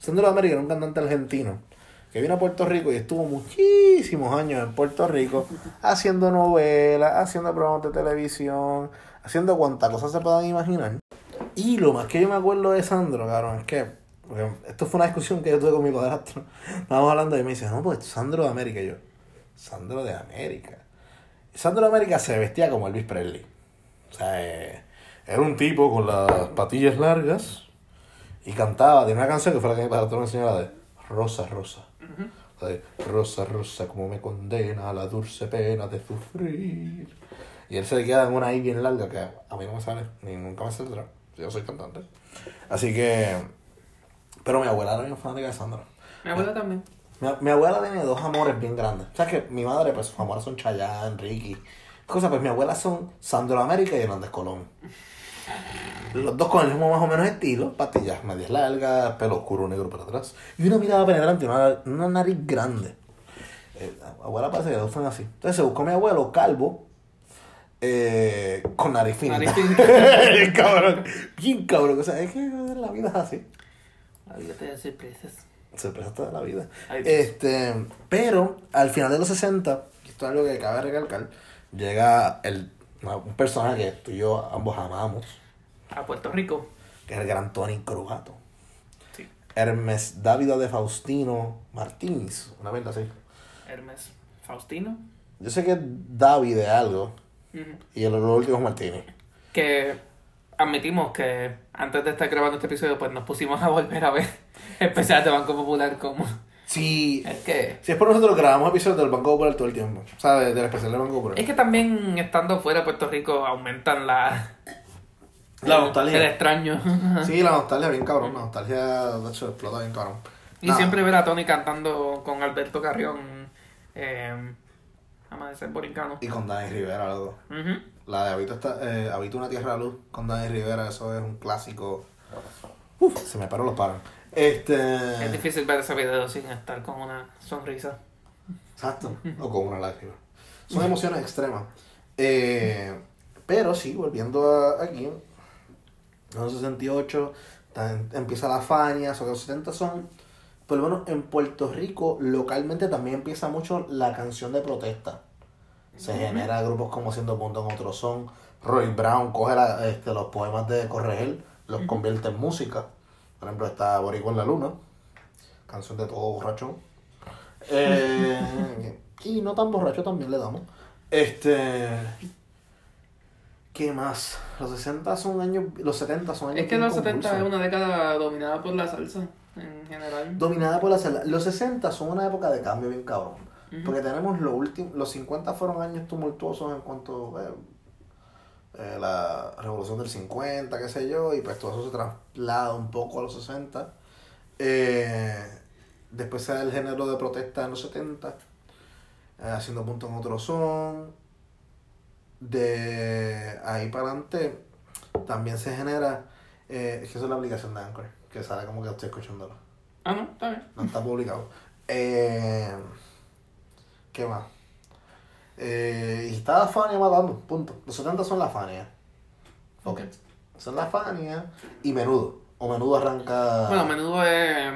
Sandro de América era un cantante argentino que vino a Puerto Rico y estuvo muchísimos años en Puerto Rico haciendo novelas, haciendo programas de televisión, haciendo cuantas cosas se puedan imaginar. Y lo más que yo me acuerdo de Sandro, cabrón, es que esto fue una discusión que yo tuve con mi padrastro. Estábamos hablando y me dice, no, pues Sandro de América. Yo, Sandro de América. Sandro de América se vestía como Elvis Presley. O sea, eh, era un tipo con las patillas largas y cantaba. Tenía una canción que fue la que mi padrastro me enseñó, la de Rosa, Rosa. Rosa, Rosa, como me condena a la dulce pena de sufrir. Y él se le queda en una I bien larga que a mí no me sale, ni nunca me saldrá. Yo soy cantante. Así que. Pero mi abuela era bien fanática de Sandra. Mi abuela también. Mi, mi abuela tiene dos amores bien grandes. O sea que mi madre, pues sus amores son Chayanne, Ricky. Cosas, pues mi abuela son Sandro América y Hernández Colón. Los dos con el mismo más o menos estilo, patillas medias largas, pelo oscuro negro para atrás. Y una mirada penetrante, una, una nariz grande. Eh, la abuela parece que le gustan así. Entonces se buscó a mi abuelo calvo, eh, con nariz fina. Nariz fina. bien cabrón, bien cabrón. O sea, es que la vida es así. La vida te da sorpresas. Sorpresa toda la vida. Ay. Este, pero al final de los 60, y esto es algo que cabe recalcar, llega el, un personaje que tú y yo ambos amamos, a Puerto Rico. que es el gran Tony Crujato. Sí. Hermes Dávila de Faustino Martínez, una venta así. Hermes Faustino. Yo sé que es David de algo y el, último es Martínez. Que admitimos que antes de estar grabando este episodio, pues nos pusimos a volver a ver especiales de Banco Popular como. Sí, Es que. si es por nosotros grabamos episodios del Banco Popular todo el tiempo, o sea, de- del especial del Banco Popular. Es que también estando fuera de Puerto Rico aumentan la. La el- nostalgia. El extraño. Sí, la nostalgia bien cabrón, la nostalgia de hecho explota bien cabrón. Y Nada. siempre ver a Tony cantando con Alberto Carrión. Eh, Amanecer Borincano. Y con Dani Rivera, loco. Ujú. La de Habito, está, eh, Habito una tierra de luz con Dani Rivera, eso es un clásico. Uf, se me paró los paros. Este. Es difícil ver ese video sin estar con una sonrisa. Exacto. O con una lágrima. Son emociones extremas. Eh, pero sí, volviendo a- aquí. En los 68 tan- empieza la Fania, que los 70 son. Por lo menos en Puerto Rico, localmente también empieza mucho la canción de protesta. Se genera grupos como Siendo Punto en otro son. Roy Brown coge la- este, los poemas de Corregel, los convierte en música. Por ejemplo, está Boricua en la Luna, canción de todo borracho. Eh, y no tan borracho también le damos. Este. ¿Qué más? Los 60 son años. Los 70 son años. Es que los 70 es una década dominada por la salsa en general. Dominada por la celda. Los 60 son una época de cambio bien cabrón. Ujú. Porque tenemos los últimos. Los 50 fueron años tumultuosos en cuanto. eh, eh, la revolución del 50, qué sé yo. Y pues todo eso se traslada un poco a los 60. Eh, después se da el género de protesta en los 70. eh, haciendo punto en otro son. De ahí para adelante también se genera. eh, es que eso es la aplicación de Anchor. Que sale como que estoy escuchándolo. Ah, no, está bien. No está publicado. Eh, ¿Qué más? Eh, y está Fania matando, punto. Los 70 son la Fania. Ok. Son la Fania y Menudo. O Menudo arranca... Bueno, menudo es.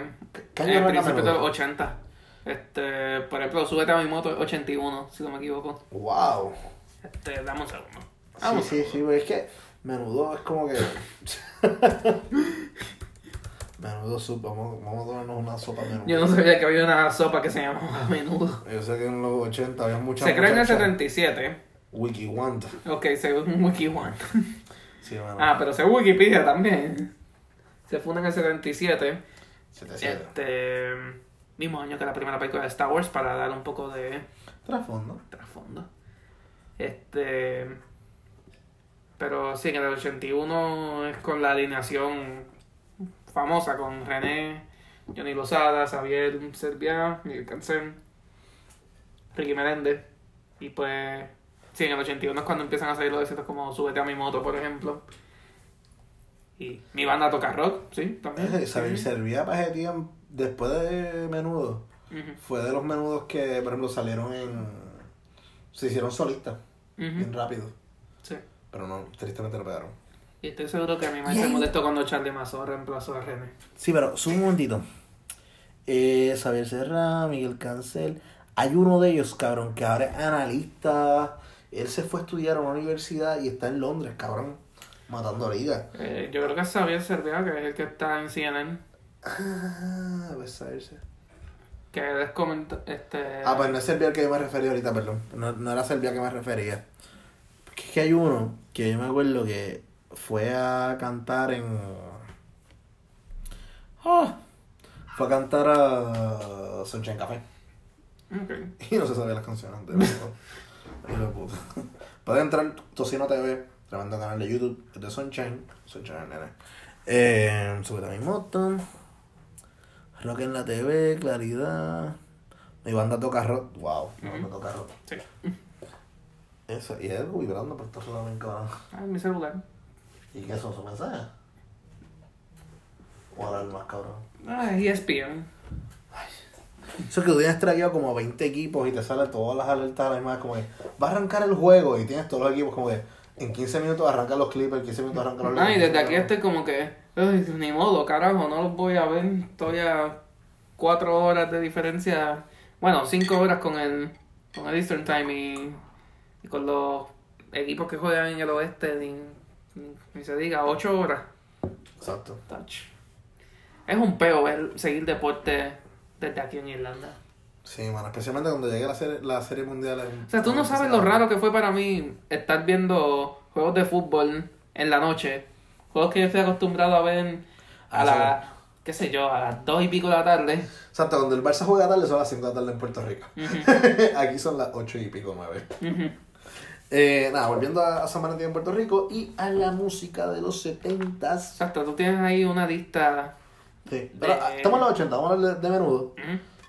¿Qué año arranca principio de Menudo? los 80. Este, por ejemplo, súbete a mi moto es 81, si no me equivoco. Wow. Este, dame un segundo. Sí, Vamos. sí, sí, pero es que Menudo es como que... menudo sopa, vamos, vamos a tomarnos una sopa menudo. Yo no sabía que había una sopa que se llamaba menudo. Yo sé que en los 80 había muchas Se creó en el muchachas. 77. Wiki Want. Ok, según Wikione. Sí, bueno. Ah, pero según Wikipedia también. Se funda en el 77. 77. Este. Mismo año que la primera película de Star Wars para dar un poco de Trasfondo. trasfondo. Este. Pero sí, en el 81 es con la alineación famosa con René, Johnny Lozada, Xavier Servia, Miguel Cancel, Ricky Meléndez. Y pues. Sí, en el 81 es cuando empiezan a salir los éxitos como Súbete a mi moto, por ejemplo. Y mi banda toca rock, sí, también. Saber servía para ese tiempo, después de Menudo, fue de los menudos que, por ejemplo, salieron en. Se hicieron solistas, bien rápido. sí. Pero no, tristemente no pegaron. Y estoy seguro que a mi madre se molestó cuando Charlie Mazo reemplazó a René. Sí, pero sube un momentito. Eh, Xavier Serra, Miguel Cancel. Hay uno de ellos, cabrón, que ahora es analista. Él se fue a estudiar a una universidad y está en Londres, cabrón. Matando ligas. Eh, yo creo que es Xavier Servia, que es el que está en CNN, Ah, pues Xavier Serra. que es comenta este Ah, pues no es Serbia al que yo me refería ahorita, perdón. No, no era Serbia que me refería. Porque es que hay uno que yo me acuerdo que fue a cantar en. Ah, fue a cantar a Sunshine Café. Y no se sabía las canciones de puta. Puede entrar Tocino TV, tremendo canal de YouTube, es de Sunshine. Sunshine, nene. Eh, a mi moto. Rock en la TV, Claridad. Mi banda toca rock. Wow, mi banda toca rock. Sí. Eso, y es algo vibrando por todo también, cabrón. Ah, mi celular. ¿Y qué son sus mensajes? O algo más, cabrón. Ah, es ESPN. Eso que tú tienes traído como 20 equipos y te salen todas las alertas a la misma como que va a arrancar el juego y tienes todos los equipos como que en 15 minutos arrancan los Clippers, 15 minutos arrancan los Ah, y Lakers. desde aquí estoy como que, ay, ni modo, carajo, no los voy a ver. Estoy a cuatro horas de diferencia. Bueno, cinco horas con el, con el Eastern Time y, y con los equipos que juegan en el oeste. Ni, ni se diga, 8 horas. Exacto. Touch. Es un peo ver, seguir deporte desde aquí en Irlanda. Sí, mano, especialmente cuando llegue la serie, la serie mundial. O sea, tú no sabes lo raro que fue para mí estar viendo juegos de fútbol en la noche. Juegos que yo estoy acostumbrado a ver a Ah, las, qué sé yo, a las 2 y pico de la tarde. Exacto, cuando el Barça juega tarde son las 5 de la tarde en Puerto Rico. Aquí son las 8 y pico, 9. ujú. Eh, nada, volviendo a, a San Valentín en Puerto Rico y a la música de los 70s. Exacto, tú tienes ahí una lista. Sí, pero, ah, estamos en los 80, vamos a hablar de, menudo.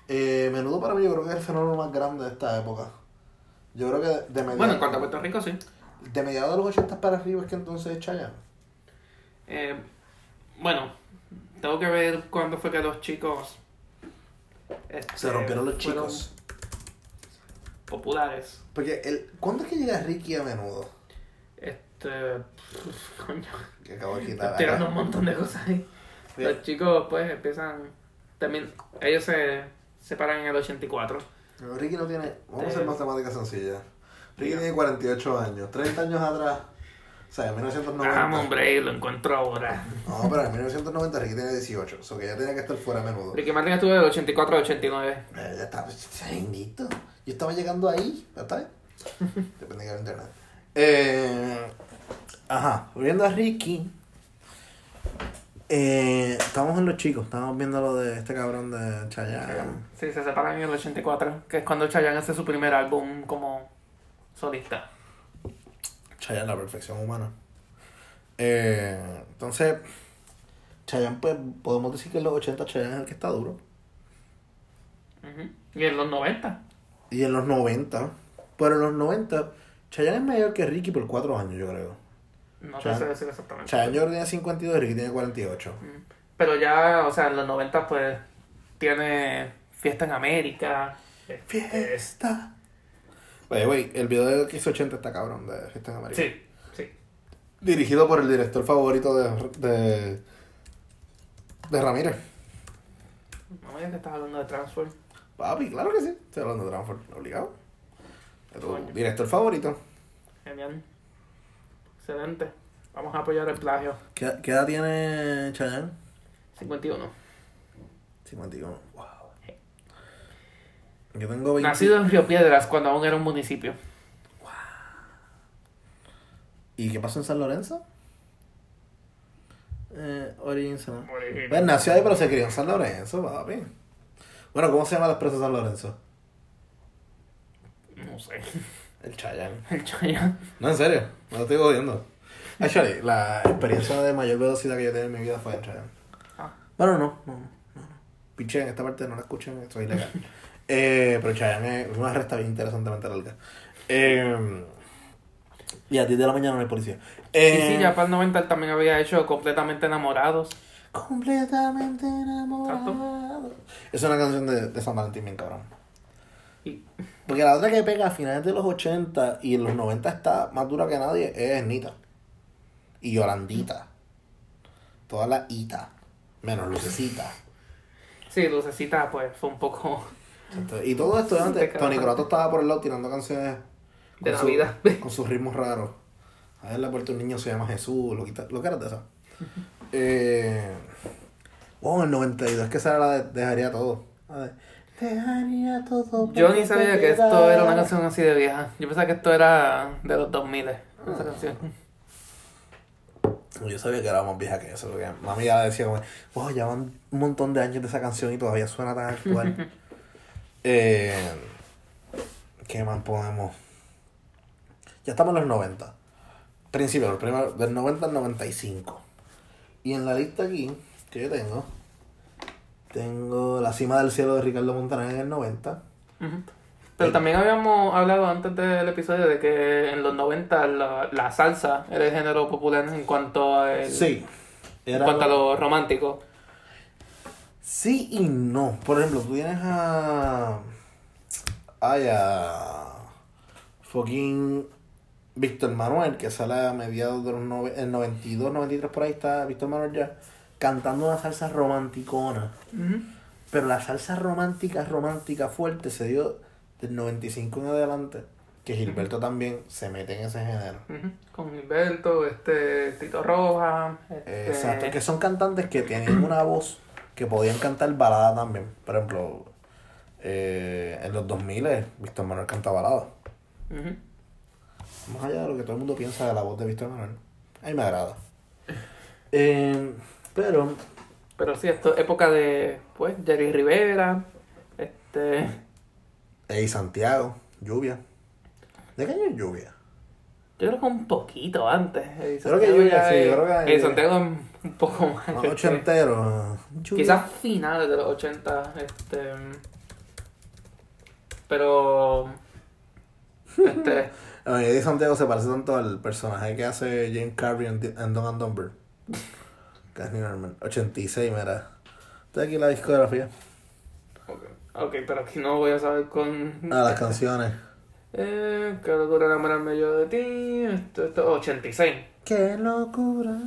Eh, menudo para mí yo creo que es el fenómeno más grande de esta época. Yo creo que de, de mediados, Bueno, en cuanto a Puerto Rico, sí. de mediados de los 80 para arriba es que entonces Chayanne. Eh, bueno, tengo que ver cuándo fue que los chicos este, Se rompieron los fueron chicos. populares. Porque, el, ¿cuándo es que llega Ricky a menudo? Este, coño, Que acabo de quitar. tirando un montón de cosas ahí. Sí. Los chicos pues empiezan, también, ellos se separan en el 84. Pero Ricky no tiene. Vamos a Eh. hacer matemáticas sencillas. Ricky tiene 48 años. 30 años atrás. O sea, en 1990. Vamos, hombre, lo encuentro ahora. No, pero en 1990 Ricky tiene 18. O sea, que ya tenía que estar fuera a menudo. Ricky Martin estuvo del 84 al 89. Eh, ya está, pues, bendito. Yo estaba llegando ahí, ¿ya está? Depende de internet. Eh, ajá, volviendo a Ricky. Eh, estamos en los chicos, estamos viendo lo de este cabrón de Chayanne. Sí, se separan en el 84, que es cuando Chayanne hace su primer álbum como solista. Chayanne, la perfección humana. Eh, entonces, Chayanne, pues podemos decir que en los 80 Chayanne es el que está duro. Y en los 90. Y en los 90, pero en los 90, Chayanne es mayor que Ricky por 4 años, yo creo. No te Chayanne- sé decir exactamente. Chayanne yo tiene 52 y Ricky tiene 48. Mm. Pero ya, o sea, en los 90 pues tiene Fiesta en América. Fiesta. Oye, güey, el video de X80 está cabrón de Fiesta en América. Sí, sí. Dirigido por el director favorito de, de, de Ramírez. No me digas que estás hablando de Transfer. Papi, claro que sí. Estoy hablando de Transform, obligado. Es tu Coño. director favorito. Genial. Excelente. Vamos a apoyar el plagio. ¿Qué, qué edad tiene Chayanne? 51. 51. Wow. Yo tengo 20. Nacido en Río Piedras cuando aún era un municipio. ¿Y qué pasó en San Lorenzo? Eh, origen San- nació ahí, pero se crió en San Lorenzo, papi. Bueno, ¿cómo se llama la expresa San Lorenzo? No sé. El Chayanne. El Chayanne. No, en serio, no lo estoy jodiendo. Actually, la experiencia de mayor velocidad que yo tenido en mi vida fue en Chayanne. Ah. Bueno, no, no, no. no. Piché, en esta parte no la escuchen, esto es ilegal. Eh, pero Chayanne es una resta bien interesantemente larga. Eh, y a ti de la mañana no hay policía. Y Eh, sí, ya para el 90 él también había hecho Completamente Enamorados. Completamente enamorado. Es una canción de, de San Valentín bien cabrón. Y Porque la otra que pega a finales de los 80 y en los 90 está más dura que nadie es Nita. Y Yolandita. Toda la Ita. Menos Lucecita. sí, Lucecita pues fue un poco Exacto. Y todo esto antes, Tony. Croato estaba por el lado tirando canciones de su- Navidad. con sus ritmos raros. A ver, la puerta un niño se llama Jesús, lo, quita, lo que era de esa. eh, wow, el 92 que esa era la de Dejaría todo. A ver, Dejaría todo. Yo ni sabía que esto era una canción así de vieja. Yo pensaba que esto era de los 2000, esa canción. Yo sabía que era más vieja que eso, porque mami ya decía como, wow, ya van un montón de años de esa canción y todavía suena tan actual. eh, ¿Qué más podemos? Ya estamos en los 90. Principio, los primeros, del 90 al 95. Y en la lista aquí, que yo tengo, tengo La cima del cielo de Ricardo Montaner en el 90. Ujú. Pero también habíamos hablado antes del episodio de que en los 90 la, la salsa era el género popular en cuanto a, el- Sí. en Era cuanto a lo romántico. Sí y no. Por ejemplo, tú tienes a. Ay, a. Fucking. Víctor Manuel, que sale a mediados de los nove- el 92, 93 por ahí está Víctor Manuel ya. Cantando una salsa romanticona. Pero la salsa romántica, romántica fuerte se dio del 95 en adelante. que Gilberto también se mete en ese género. Con Gilberto, este, Tito Roja. Este, Exacto, que son cantantes que tienen una voz que podían cantar balada también. Por ejemplo, eh, en los 2000 Víctor Manuel canta balada. Más allá de lo que todo el mundo piensa de la voz de Víctor Manuel. A mí me agrada. Eh, pero, Pero sí, esto es época de, pues, Jerry Rivera, este, Ey Santiago, lluvia. ¿De qué año es lluvia? Yo creo que un poquito antes. Eddie Creo que Santiago yo- ya sí, es- yo creo que- Eddie Santiago es un poco más. Ochentero. Quizás finales de los 80, este, pero, este, Eddie Santiago se parece tanto al personaje que hace James Carvey en, Dumb and Dumber. Es normal. 86, mira. Está aquí la discografía. ok, pero aquí no voy a saber con, Ah, las canciones. Eh, qué locura enamorarme yo de ti, esto, esto, 86. Qué locura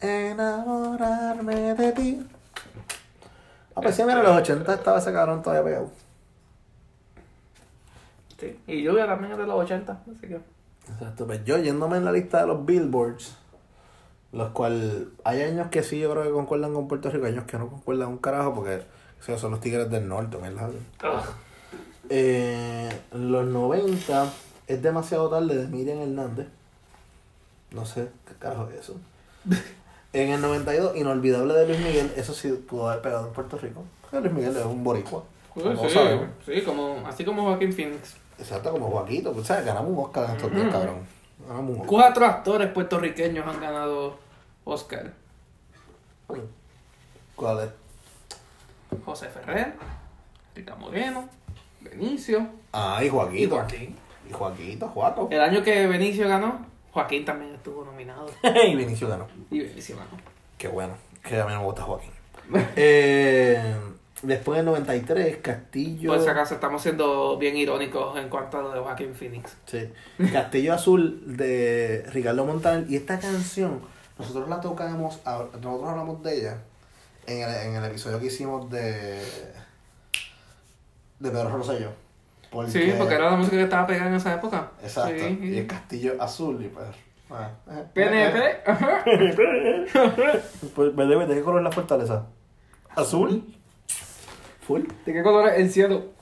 enamorarme de ti. Ah, pues sí, mira, en los 80 estaba ese cabrón todavía pegado. Sí, y Lluvia también es de los 80, así que, Exacto, pues yo yéndome en la lista de los billboards, los cuales hay años que sí yo creo que concuerdan con Puerto Rico, años que no concuerdan un carajo porque o sea, son los tigres del norte, ¿verdad? ugh. Eh, en los 90 es demasiado tarde de Miriam Hernández. No sé qué carajo es eso. En el 92, Inolvidable de Luis Miguel, eso sí pudo haber pegado en Puerto Rico. Porque Luis Miguel es un boricua. Pues como sí, como, así como Joaquín Phoenix. Exacto, como Joaquito. Pues, ¿sabes? Ganamos un Oscar en estos días, cabrón. Ganamos un Oscar. Cuatro actores puertorriqueños han ganado Oscar. ¿Cuál es? José Ferrer, Rita Moreno, Benicio Ah, y y Joaquito. Joaquín. Y Joaquito, Joaco. El año que Benicio ganó, Joaquín también estuvo nominado. y Vinicio ganó. Y Benicio ganó. Qué bueno. Que a mí no me gusta Joaquín. eh, después del 93, Castillo. Por si acaso estamos siendo bien irónicos en cuanto a lo de Joaquín Phoenix. Sí. Castillo Azul de Ricardo Montaner. Y esta canción, nosotros la tocamos, nosotros hablamos de ella en el, en el episodio que hicimos de. De Pedro Rosselló. Porque, Sí, porque era la música que estaba pegada en esa época. Exacto. Sí. Y el Castillo Azul. Y pues. ah, eh, PNP. Pues, ¿de, ¿de qué color es la fortaleza? ¿Azul? ¿Full? ¿De qué color es el cielo?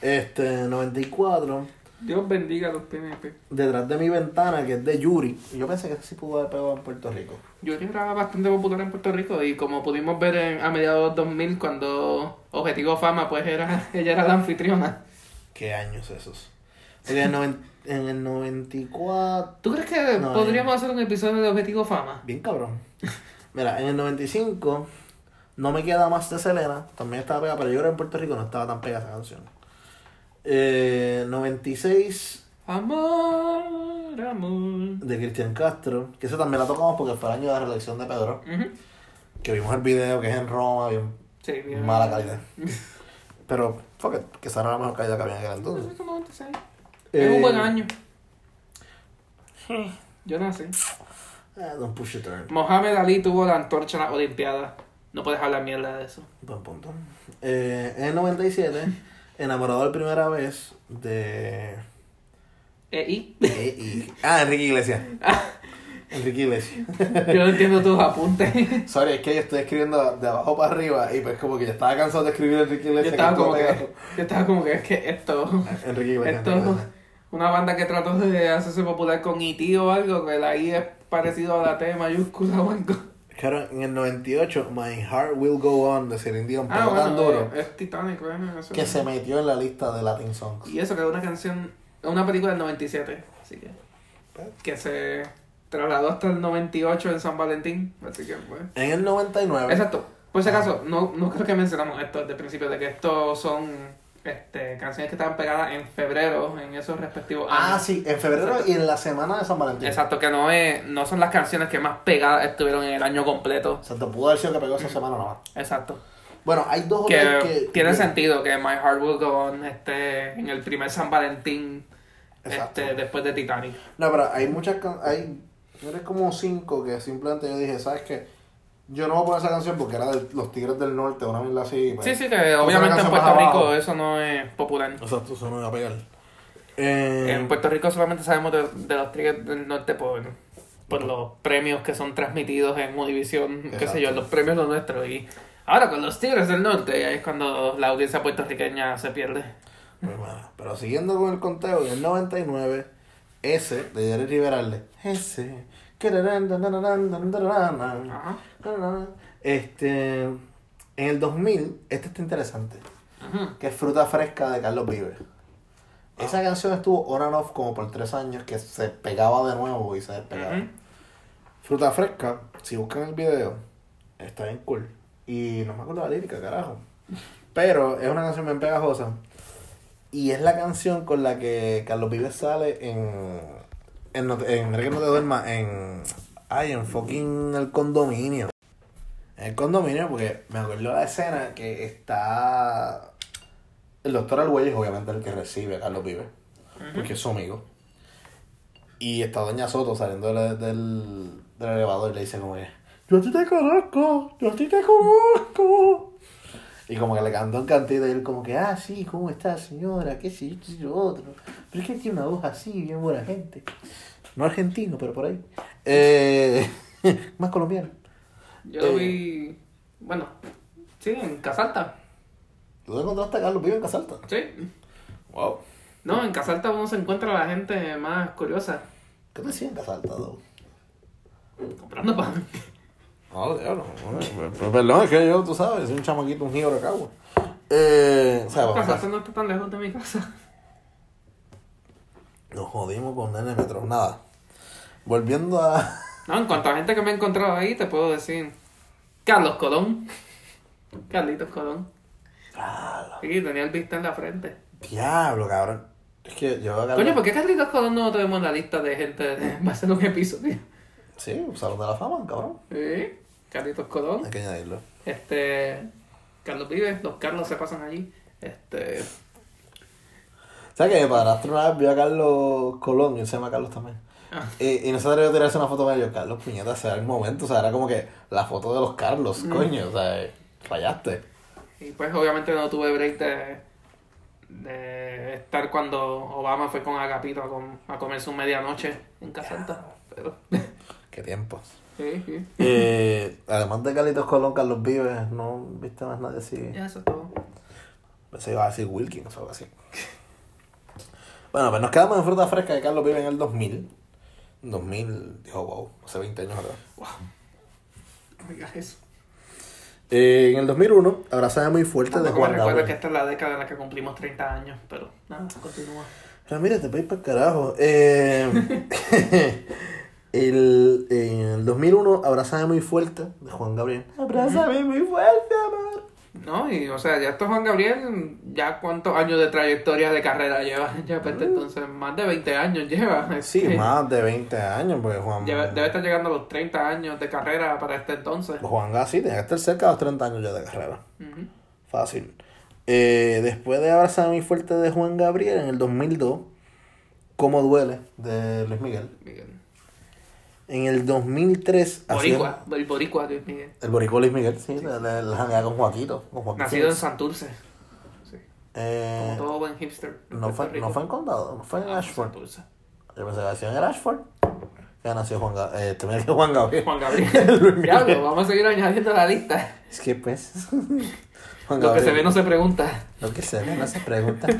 Este, 94. Dios bendiga a los PNP. Detrás de mi ventana, que es de Yuri. Y Yo pensé que sí pudo haber pegado en Puerto Rico. Yo era bastante popular en Puerto Rico y como pudimos ver en- a mediados de 2000 cuando Objetivo Fama pues era ella era la anfitriona. ¿Qué años esos? En el, noven- en el 94. ¿Tú crees que No, podríamos hacer un episodio de Objetivo Fama? Bien cabrón. Mira, en el 95. No me queda más de Selena. También estaba pegada, pero yo creo que en Puerto Rico no estaba tan pegada esa canción. Eh, 96 Amor, amor. de Cristian Castro. Que eso también la tocamos porque fue el año de la reelección de Pedro. Que vimos el video que es en Roma, bien Sí, bien. mala calidad. Pero, fuck it, que esa era la mejor calidad que había en aquel entonces. 96. Es Eh, un buen año. Yo nací. Eh, don't push your turn. Mohamed Ali tuvo la antorcha en las Olimpiadas. No puedes hablar mierda de eso. Buen punto. Eh, en el 97, enamorado por primera vez de. Eh, y- Ah, Enrique Iglesias. Enrique Iglesias. Yo no entiendo tus apuntes. Sorry, es que yo estoy escribiendo de abajo para arriba y pues como que ya estaba cansado de escribir Enrique Yo Iglesias. estaba que como que, yo estaba como que es que esto, Enrique Iglesias. esto Enrique Iglesias. una banda que trató de hacerse popular con E.T. o algo, que la I es parecido a la T mayúscula o algo. Claro, en el 98, My Heart Will Go On de Celine Dion Ah, tan duro es Titanic, bueno, eso. que se metió en la lista de Latin Songs. Y eso que es una canción, una película del 97, así que, que se trasladó hasta el 98 en San Valentín, así que pues. En el 99, Exacto. Por si acaso, no, no creo que mencionamos esto desde el principio, de que estos son este, canciones que estaban pegadas en febrero en esos respectivos ah, años. sí, en febrero Exacto. y en la semana de San Valentín. Exacto, que no es, no son las canciones que más pegadas estuvieron en el año completo. Exacto, pudo haber sido que pegó esa semana nada más. Exacto. Bueno, hay dos Que, que. tiene que- sentido que My Heart Will Go On esté en el primer San Valentín Exacto. este, después de Titanic. No, pero hay muchas. can- Hay. Eres como cinco que simplemente yo dije, ¿sabes qué? Yo no voy a poner esa canción porque era de los Tigres del Norte, una mierda así. pues. Sí, sí, que obviamente en Puerto Rico abajo. eso no es popular. Exacto, eso no va a pegar. Eh, En Puerto Rico solamente sabemos de, de los Tigres del Norte por, por los premios que son transmitidos en Univision, qué sé yo, los premios lo nuestro. Y ahora con los Tigres del Norte, ahí es cuando la audiencia puertorriqueña se pierde. pues, bueno, pero siguiendo con el conteo, en el 99, ese de Jerry Riveralde, ese. Ajá. Este. En el 2000, este está interesante. Que es Fruta Fresca de Carlos Vives. Esa canción estuvo on and off como por tres años que se pegaba de nuevo y se despegaba. Fruta Fresca, si buscan el video, está bien cool. Y no me acuerdo la lírica, carajo. Pero es una canción bien pegajosa. Y es la canción con la que Carlos Vives sale en. En, en Mira que no te duermas, en. Ay, en fucking el condominio. En el condominio, porque me acuerdo la escena que está. El doctor Arguelles, obviamente, el que recibe a Carlos Vives, porque es su amigo. Y está Doña Soto saliendo del, del, del elevador y le dice como que, yo a ti te conozco, yo a ti te conozco. Y como que le cantó un cantito y él como que, ah, sí, ¿cómo está señora? ¿Qué sé yo, yo otro? Pero es que tiene una voz así, bien buena gente. No argentino, pero por ahí. Eh, más colombiano. Yo lo Eh. vi, bueno, sí, en Casalta. ¿Tú encontraste a Carlos Vives en Casalta? Sí. Wow. No, en Casalta uno se encuentra a la gente más curiosa, ¿Qué te hacía en Casalta, Doug? comprando pan. No, diablo. no, Pero perdón, es que yo, tú sabes, soy un chamaquito, un giro de cagua. Eh, Casalta no está tan lejos de mi casa. Nos jodimos con Nene Metro. Nada. Volviendo a. No, en cuanto a gente que me he encontrado ahí, te puedo decir. Carlos Colón. Carlitos Colón. Sí, tenía el vista en la frente. Diablo, cabrón. Es que yo acá. Coño, ¿por qué Carlitos Colón no lo tenemos en la lista de gente de... Va a ser un episodio. Sí, un salón de la fama, cabrón. Sí, Carlitos Colón. Hay que añadirlo. Este. Carlos Vives, los Carlos se pasan allí. Este. ¿Sabes que mi padrastro una vez vio a Carlos Colón y él se llama Carlos también? Y, y no se atrevió a tirarse una foto con ellos. Carlos Puñeta, ese era el momento. O sea, era como que la foto de los Carlos, Mm. coño. O sea, eh, fallaste. Y pues obviamente no tuve break de, de estar cuando Obama fue con Agapito a, com- a comer su medianoche en Casanta. Pero. Qué tiempos. Sí, sí. Eh, además de Carlitos Colón, Carlos Vives, no viste más nadie así. Ya, eso es todo. Se iba a decir Wilkins o algo así. Bueno, pues nos quedamos en fruta fresca de Carlos Vive en el 2000. 2000, dijo, wow, hace 20 años atrás. No digas eso. Eh, en el 2001, Abrazada muy fuerte de Tampoco me Juan recuerdo que esta es la década en la que cumplimos 30 años, pero nada, continúa. Pero mira, te pedí para carajo. Eh, el, en el 2001, Abrazada muy fuerte de Juan Gabriel. Abrázame muy fuerte, amor. No, y o sea, ya esto Juan Gabriel, ya cuántos años de trayectoria de carrera lleva, ya para este entonces, más de 20 años lleva. Sí, Este, más de 20 años, porque Juan... lleva- debe estar llegando a los 30 años de carrera para este entonces. Juan Gas sí, tenía que estar cerca de los 30 años ya de carrera. Fácil. Eh, después de Abrazar muy fuerte de Juan Gabriel en el 2002, ¿Cómo duele? de Luis Miguel. Miguel. En el 2003, hacía- Boricua, el boricua Luis Miguel. el boricua Luis Miguel, sí, le janguea con Joaquito. Con Joaquín Nacido en. Santurce. Sí. Eh, Como todo buen hipster. no, fue, no fue en Condado, no fue en Ah, Ashford. Santurce. Yo pensé que nació en Ashford. Ya nació Juan Gabriel. Eh, también que Juan Gabriel. Juan Gabriel. Diablo, vamos a seguir añadiendo la lista. Es que pues. Juan Lo que se ve no se pregunta. Lo que se ve no se pregunta.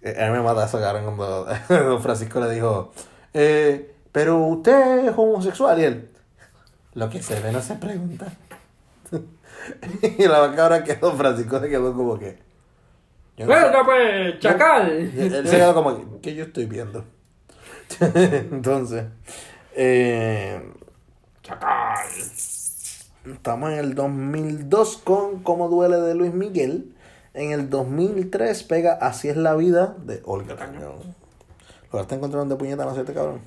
Eh, a mí me mata eso, cabrón, cuando don Francisco le dijo, eh, pero usted es homosexual y él, lo que se ve no se pregunta. y la macabra que don Francisco se quedó como que... yo no sé. ¡Venga pues, chacal! Él él se quedó como que, ¿qué yo estoy viendo? Entonces, eh, Chacal. Estamos en el 2002 con Cómo duele de Luis Miguel. En el 2003 pega Así es la vida de Olga Tañón. Lo que está encontrando de puñeta, no sé, este cabrón.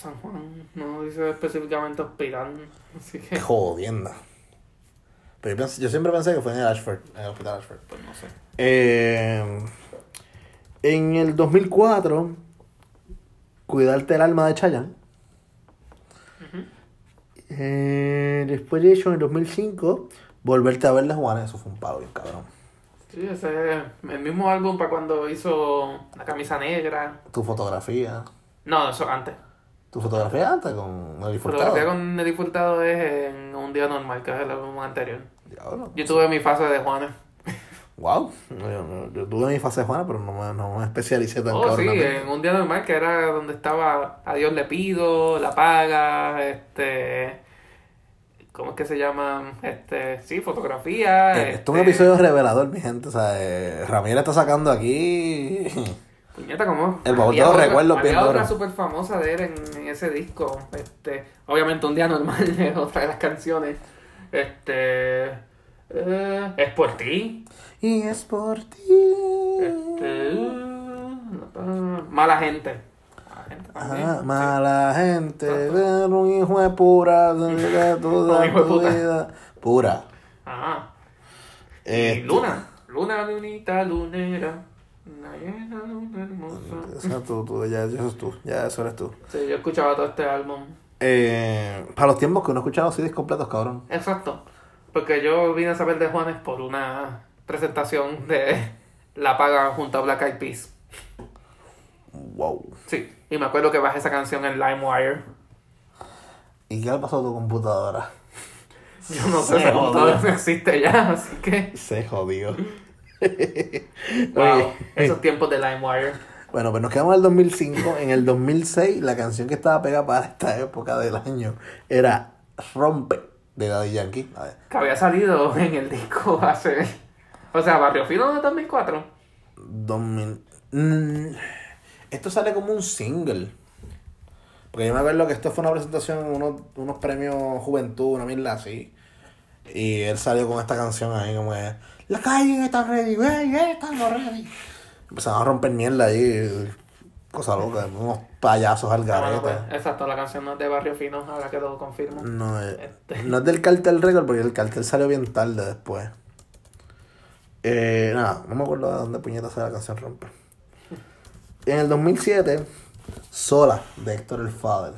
San Juan no dice específicamente hospital. Así que, Qué jodienda. Pero yo, pensé- yo siempre pensé que fue en el Ashford, en el hospital Ashford. pues no sé. Eh, en el 2004, Cuidarte el alma de Chayanne. Eh, después de eso, en el 2005, volverte a ver de Juanes, eso fue un palo bien cabrón. Sí, ese es el mismo álbum para cuando hizo La camisa negra. Tu fotografía. No, eso antes. Tu fotografía antes con Nelly Furtado. Fotografía con Nelly Furtado es en Un Día Normal, que es el álbum anterior. Diablo. Yo tuve mi fase de Juanes. Wow. Yo, yo tuve mi fase de Juana, pero no me, no me especialicé tan Oh, sí, en Un Día Normal, que era donde estaba A Dios le pido, La paga, este... ¿Cómo es que se llama? Este, sí, fotografía. Eh, Esto es un este, episodio revelador, mi gente. O sea, eh, Ramírez está sacando aquí. Puñeta, ¿cómo? El baúl de los recuerdos bien otra súper famosa de él en, en ese disco. Este, obviamente, Un Día Normal es otra de las canciones. Este... eh, es por ti. Y es por ti. Este, uh, mala gente. Mala gente mala de un hijo de pura, de toda tu vida. Pura. Ajá. Y Este, Luna. Luna, lunita, lunera. Una llena, luna hermosa. Esa tú, tú, ya, eso es tú, ya eso eres tú. Sí, yo escuchaba todo este álbum. Eh, para los tiempos que uno escuchaba los CDs completos, cabrón. Exacto. Porque yo vine a saber de Juanes por una presentación de La Paga junto a Black Eyed Peas. Wow. Sí. Y me acuerdo que bajé esa canción en LimeWire. ¿Y qué le pasó a tu computadora? Yo no sé, Se esa computadora jodió. no existe ya, así que... Se jodió. Wow, esos tiempos de LimeWire. Bueno, pues nos quedamos en el 2005. En el 2006, la canción que estaba pegada para esta época del año era Rompe de Daddy Yankee. A ver, Que había salido en el disco hace... O sea, Barrio Fino de 2004. 2000. Mm, esto sale como un single. Porque yo me acuerdo que esto fue una presentación en unos, unos premios Juventud, una mierda así. Y él salió con esta canción ahí como que, La calle está ready, güey, eh, estamos ready. Empezaron a romper mierda ahí. Cosa loca, unos payasos al Ah, bueno, garete. pues, exacto, la canción no es de Barrio Fino, ahora que lo confirmo. No es, Este. no es del cartel record porque el cartel salió bien tarde después. Eh, nada, no me acuerdo de dónde puñeta sale la canción Rompe. En el 2007, Sola, de Héctor el Father.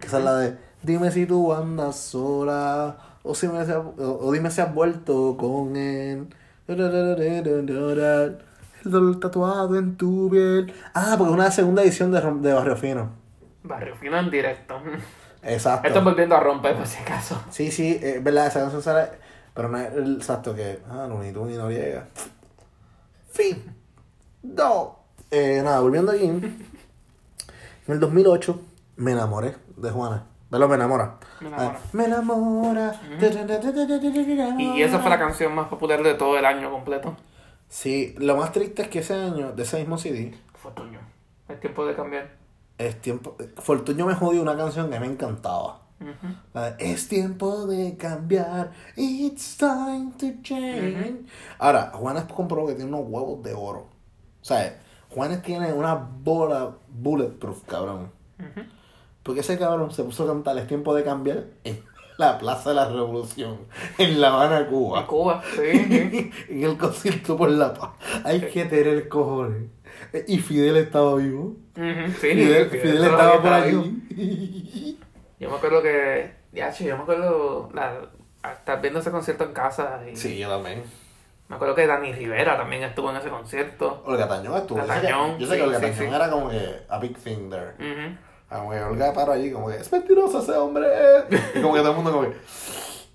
Que esa es la de Dime si tú andas sola. O, si me has- o, o dime si has vuelto con él. El dolor tatuado en tu piel. Ah, porque es una segunda edición de, de Barrio Fino. Barrio Fino en directo. Exacto. Esto es volviendo a romper, por si acaso. Sí, sí, es verdad, esa canción sale. Pero no es el exacto que. Ah, Looney Tunes y Noriega. Fin. No. Eh, nada, volviendo aquí. En el 2008 me enamoré de Juana. Velo, me enamora. Me enamora. Me enamora. Y esa fue la canción más popular de todo el año completo. Sí, lo más triste es que ese año, de ese mismo CD, Fue tuyo. Es tiempo de cambiar. es tiempo. Fortunio me jodió una canción que me encantaba. Ujú. La de, es tiempo de cambiar. It's time to change. Ahora, Juanes comprobó que tiene unos huevos de oro. O sea, Juanes tiene una bola bulletproof, cabrón. Ujú. Porque ese cabrón se puso a cantar Es tiempo de cambiar en la Plaza de la Revolución, en La Habana, En Cuba. Cuba, sí. en el concierto por la paz. Hay que tener cojones. Y Fidel estaba vivo. Sí, Fidel, Fidel Fidel estaba por allí. Yo me acuerdo que. Ya, yo me acuerdo. La, estar viendo ese concierto en casa. Y Sí, yo también. Me acuerdo que Dani Rivera también estuvo en ese concierto. Olga Tañón estuvo. Olga Yo sé que- Tañón, Yo sé que sí, Olga sí, Tañón sí. era como que a big thing there. Ujú. Como que Olga paró allí como que es mentiroso ese hombre. Y como que todo el mundo como que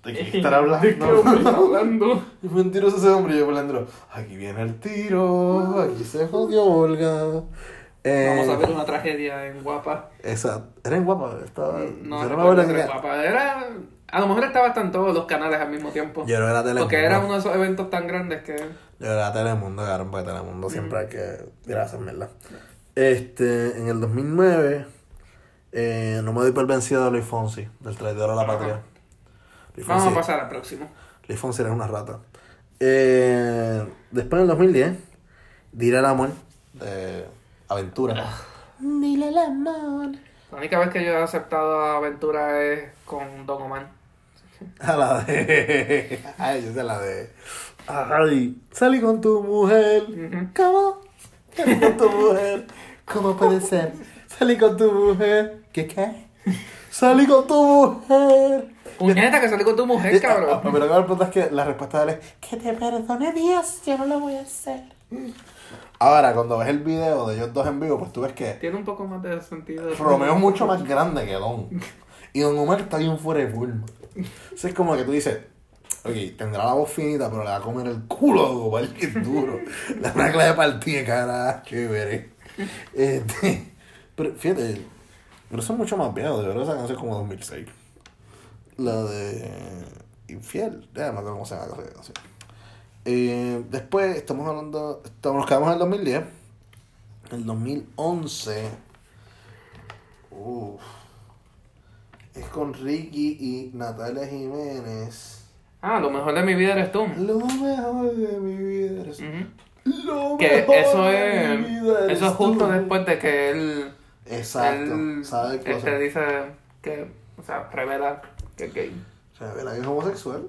¿de qué estará hablando? ¿De qué hombre está hablando? Es mentiroso ese hombre. Y yo por dentro, aquí viene el tiro, aquí se jodió Olga. Eh, Vamos a ver una tragedia en Guapa. Esa, eran guapas. Estaba, No, no no recuerdo si que era Guapa. Era, a lo mejor estaba hasta en todos los canales al mismo tiempo. Yo que era Telemundo. Porque era uno de esos eventos tan grandes que. Yo era Telemundo, cabrón, porque Telemundo siempre hay que gracias, ¿verdad? Este, en el 2009, eh, no me doy por vencido de Luis Fonsi, del traidor a la patria. Luis Vamos a pasar al próximo. Luis Fonsi era una rata. Eh, después en el 2010, Dile el amor, de Aventura. Dile el amor. La única vez que yo he aceptado aventura es con Don Omar. A la de. Ay, yo sé la de. Ay, salí con tu mujer. Ujú. ¿Cómo? Salí con tu mujer. ¿Cómo puede ser? Salí con tu mujer. ¿Qué qué? Salí con tu mujer. Puñeta, que salí con tu mujer, Ah, cabrón. Pero lo que me pregunta es que la respuesta de él es que te perdone Dios, yo no lo voy a hacer. Ahora, cuando ves el video de ellos dos en vivo, pues tú ves que Tiene un poco más de sentido. Romeo es mucho más grande que Don. Y Don Omar está bien fuera de forma. Eso es como que tú dices, ok, tendrá la voz finita, pero le va a comer el culo a Don Omar, que es duro. La una clase de partida, cara, chévere. Este, pero fíjate, pero son mucho más viejos, de verdad esa canción es como 2006. La de Infiel, ya no me acuerdo cómo se llama la canción. Eh, después estamos hablando, estamos, nos quedamos en el 2010. El 2011. Uf. Es con Ricky y Natalia Jiménez. Ah, lo mejor de mi vida eres tú. Lo mejor de mi vida eres Ujú. Lo Que mejor eso de es. mi vida eres Eso es justo tú. después de que él. Exacto. Él ¿Sabes qué este, dice que. O sea, revela que es gay. Revela que es homosexual.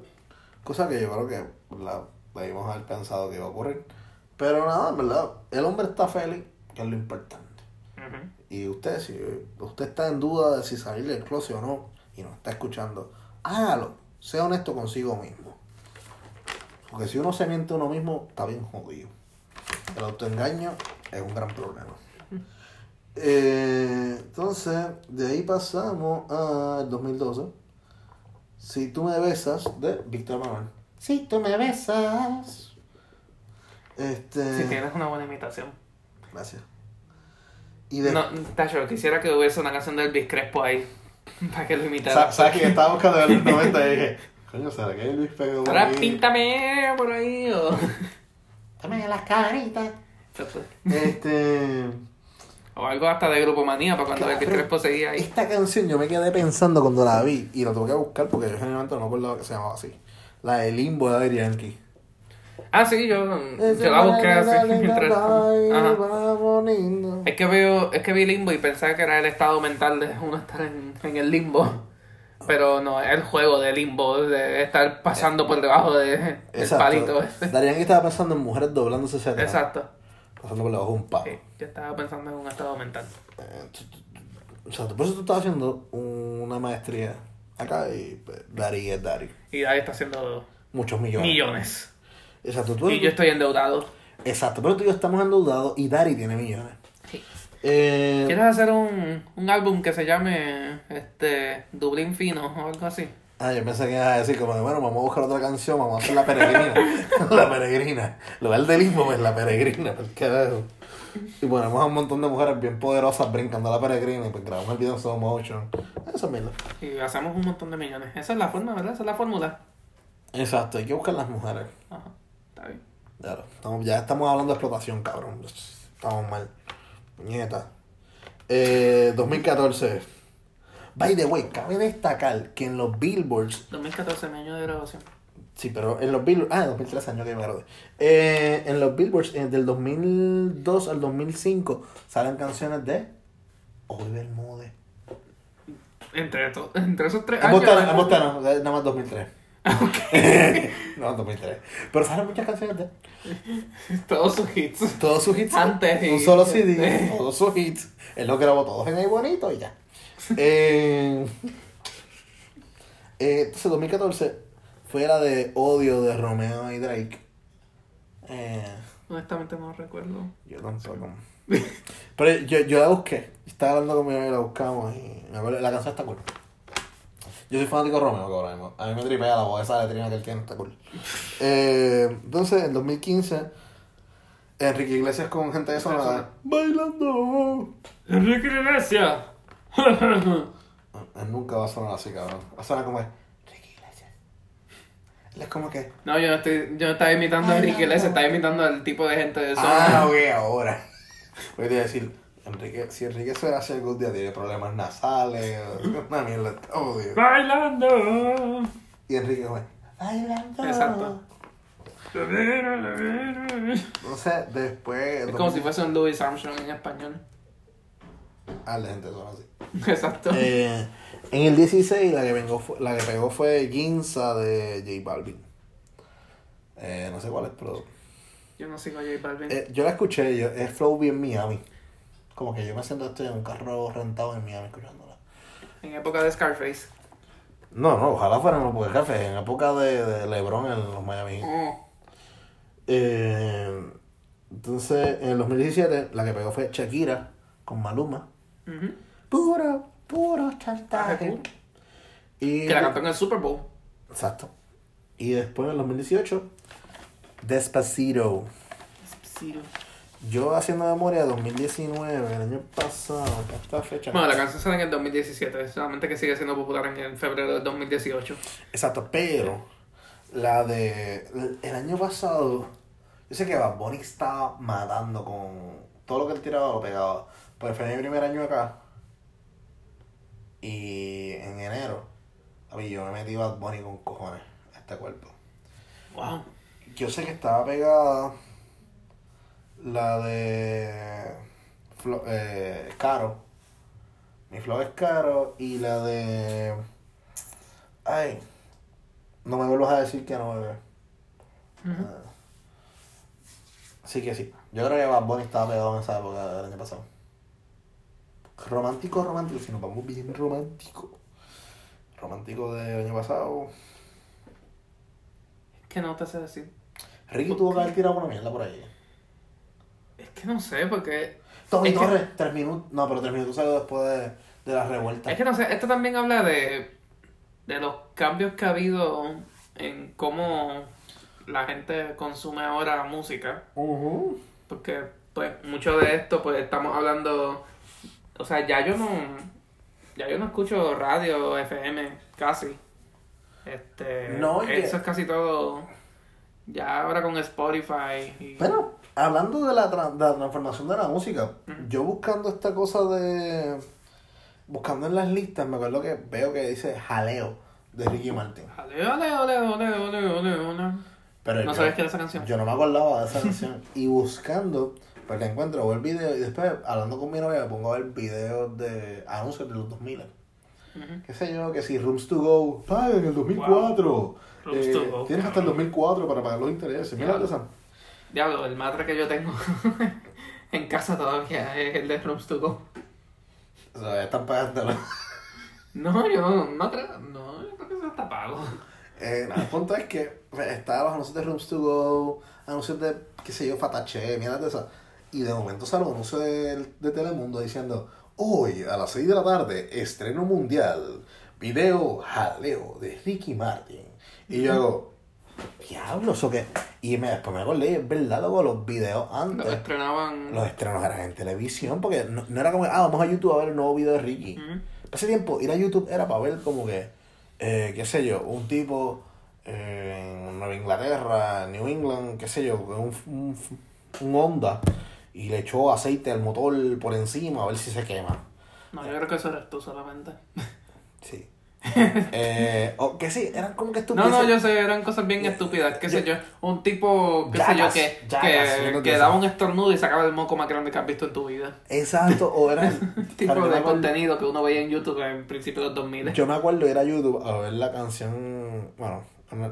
Cosa que yo creo que la debimos haber pensado que iba a ocurrir. Pero nada, en verdad, el hombre está feliz, que es lo importante. Y usted, si usted está en duda de si salir del closet o no, y nos está escuchando, hágalo. Sea honesto consigo mismo. Porque si uno se miente a uno mismo, está bien jodido. El autoengaño es un gran problema. Eh, entonces, de ahí pasamos al 2012. Si tú me besas, de Víctor Manuel. Si tú me besas. Este. Si tienes una buena imitación. Gracias. Y de, No, Tacho, quisiera que hubiese una canción de Elvis Crespo ahí. Para que lo imitara. ¿Sabes que estaba buscando en los 90 y dije, coño, ¿será que por Ahora ahí? píntame por ahí. O... Dame las caritas. Este. O algo hasta de Grupo Manía para cuando Claro. Elvis Crespo seguía ahí. Esta canción yo me quedé pensando cuando la vi y la tuve que buscar porque yo generalmente no me acordaba que se llamaba así. La de Limbo de Daddy Yankee. Ah, sí, yo, yo la busqué así. mientras- Ajá. Es que veo, es que vi limbo y pensaba que era el estado mental de uno estar en, en el limbo. Pero no, es el juego de limbo, de estar pasando por debajo de, del Exacto. palito ese. Daddy Yankee estaba pensando en mujeres doblándose ese Exacto. Pasando por debajo de un palo. Sí, yo estaba pensando en un estado mental. Eh, tú- tú- por eso tú estabas haciendo una maestría acá y pues, Daddy es Daddy. Y ahí está haciendo Muchos millones. millones. Exacto, tú, Y yo estoy endeudado. Exacto, pero tú y yo estamos endeudados y Dari tiene millones. Sí. Eh, ¿Quieres hacer un, un álbum que se llame este Dublín Fino o algo así? Ah, yo pensé que ibas a decir como, de, bueno, vamos a buscar otra canción, vamos a hacer La Peregrina. la Peregrina. Lo del del limbo, pues La Peregrina, pues carajo. Y ponemos a un montón de mujeres bien poderosas brincando a La Peregrina y pues grabamos el video en slow motion. Eso es mierda. Y hacemos un montón de millones. Esa es la forma, ¿verdad? Esa es la fórmula. Exacto, hay que buscar las mujeres. Ajá, está bien. Claro, estamos, ya estamos hablando de explotación, cabrón. Estamos mal. Puñeta. Eh, 2014. By the way, cabe destacar que en los billboards 2014, mi año de grabación. Sí, pero en los billboards. Ah, 2013 años que me gradué. Eh, en los billboards, eh, del 2002 al 2005, salen canciones de Oliver Mode. Entre, to- entre esos tres años. No, nada más 2003. no, 2003. Pero salen muchas canciones de Todos sus hits. todos sus hits. Antes Un solo CD, todos sus hits. Él lo grabó todos en ahí bonito y ya. Eh, eh, entonces, 2014 fue la de Odio de Romeo y Drake. Eh, Honestamente no recuerdo. Yo tampoco. Pero yo, yo la busqué. Estaba hablando con mi novia y la buscamos y me acuerdo, la canción está cool. Yo soy fanático de Romeo, cabrón. A mí me tripea la voz esa letrina que él tiene, está cool. Eh, entonces, en 2015, Enrique Iglesias con gente de zona bailando. Enrique Iglesias. Él nunca va a sonar así, cabrón. Va a sonar como es, Enrique Iglesias. Es como que. no, yo no estoy, yo no estaba imitando a Enrique Iglesias, estaba imitando al tipo de gente de eso. Ah, ok, ahora. Voy a decir, Enrique, si Enrique suena así algún día, tiene problemas nasales, una mierda, odio. Bailando. Y Enrique fue, bailando. Exacto. Entonces, después. Es como si fuese un Louis Armstrong en español. Ah, la gente suena así. Exacto. Eh, en el 16, la que, vengo fue- la que pegó fue Ginza de J Balvin. Eh, no sé cuál es, pero. Yo no sigo a J Balvin. eh, yo la escuché, yo, es Flow bien Miami. Como que yo me siento estoy en un carro rentado en Miami escuchándola. en época de Scarface. No, no, ojalá fuera en época de café, en época de, de LeBron en los Miami. Oh, Eh, entonces, en el 2017, la que pegó fue Shakira con Maluma. Puro, puro chantaje. Y, Que la cantó en el Super Bowl. Exacto. Y después en el 2018, Despacito. Sí. Yo haciendo memoria 2019, el año pasado, esta fecha. Bueno, la canción sale en el 2017, solamente que sigue siendo popular en el febrero del 2018. Exacto, pero la de el año pasado, yo sé que Bad Bunny estaba matando con todo lo que él tiraba lo pegaba. Pero fue mi primer año acá. Y en enero, a mí yo me metí Bad Bunny con cojones a este cuerpo. Wow. Yo sé que estaba pegada la de Flo- eh, Caro. Mi flow es Caro. Y la de. Ay. No me vuelvas a decir que no, bebé. Sí que sí. Yo creo que Bad Bunny estaba pegado en esa época del año pasado. Romántico, romántico. Si nos vamos bien romántico. Romántico del año pasado. Es que no te sé decir. Ricky tuvo que haber tirado una mierda por ahí. Es que no sé, porque. Es que- Torres, tres minutos. No, pero tres minutos salió después de, de la revuelta. Es que no sé, esto también habla de, de los cambios que ha habido en cómo la gente consume ahora música. Porque, pues, mucho de esto, pues, estamos hablando. O sea, ya yo no. Ya yo no escucho radio, FM, casi. Este. No, Eso es casi todo. Ya ahora con Spotify. Y, Pero, hablando de la, de la transformación de la música, yo buscando esta cosa de. Buscando en las listas, me acuerdo que veo que dice jaleo de Ricky Martin. Ale, ale, ale, ale, ale, ale, ale. Pero ¿No yo- sabes qué era esa canción? Yo no me acordaba de esa canción. y buscando, porque encuentro, veo el video y después, hablando con mi novia, me pongo a ver videos de anuncios de los 2000. Ujú. Qué sé yo, que si Rooms to Go, paga en el 2004. Rooms Eh, to Go. Tienes hasta el 2004 para pagar los intereses. Mira esa. Diablo, el matre que yo tengo en casa todavía es el de Rooms to Go. O sea, están pagándolo. No, yo no, no yo creo que eso está pago. Eh, el punto es que estaban los anuncios de Rooms to Go, anuncios de, qué sé yo, Fatache, mierda de esa. Y de momento sale un anuncio de, de Telemundo diciendo, hoy a las 6 de la tarde, estreno mundial, video jaleo de Ricky Martin. Y yo hago, diablos, ¿o qué? Y me, después me acordé, es verdad, luego los videos antes, estrenaban. los estrenos eran en televisión, porque no, no era como, ah, vamos a YouTube a ver el nuevo video de Ricky. Ese tiempo, ir a YouTube era para ver como que, eh, qué sé yo, un tipo eh, en Nueva Inglaterra, New England, qué sé yo, un, un, un Honda y le echó aceite al motor por encima a ver si se quema. No, yo creo que eso eres tú solamente. Sí. eh, o que sí, eran como que No, estúpidos. no, yo sé, eran cosas bien estúpidas. Qué sé yo, un tipo, qué sé yo, que, que, viendo que daba un estornudo y sacaba el moco más grande que has visto en tu vida. Exacto, o eran... tipo de acuerdo- contenido que uno veía en YouTube en principio de los 2000. Yo me acuerdo ir a YouTube a ver la canción, bueno,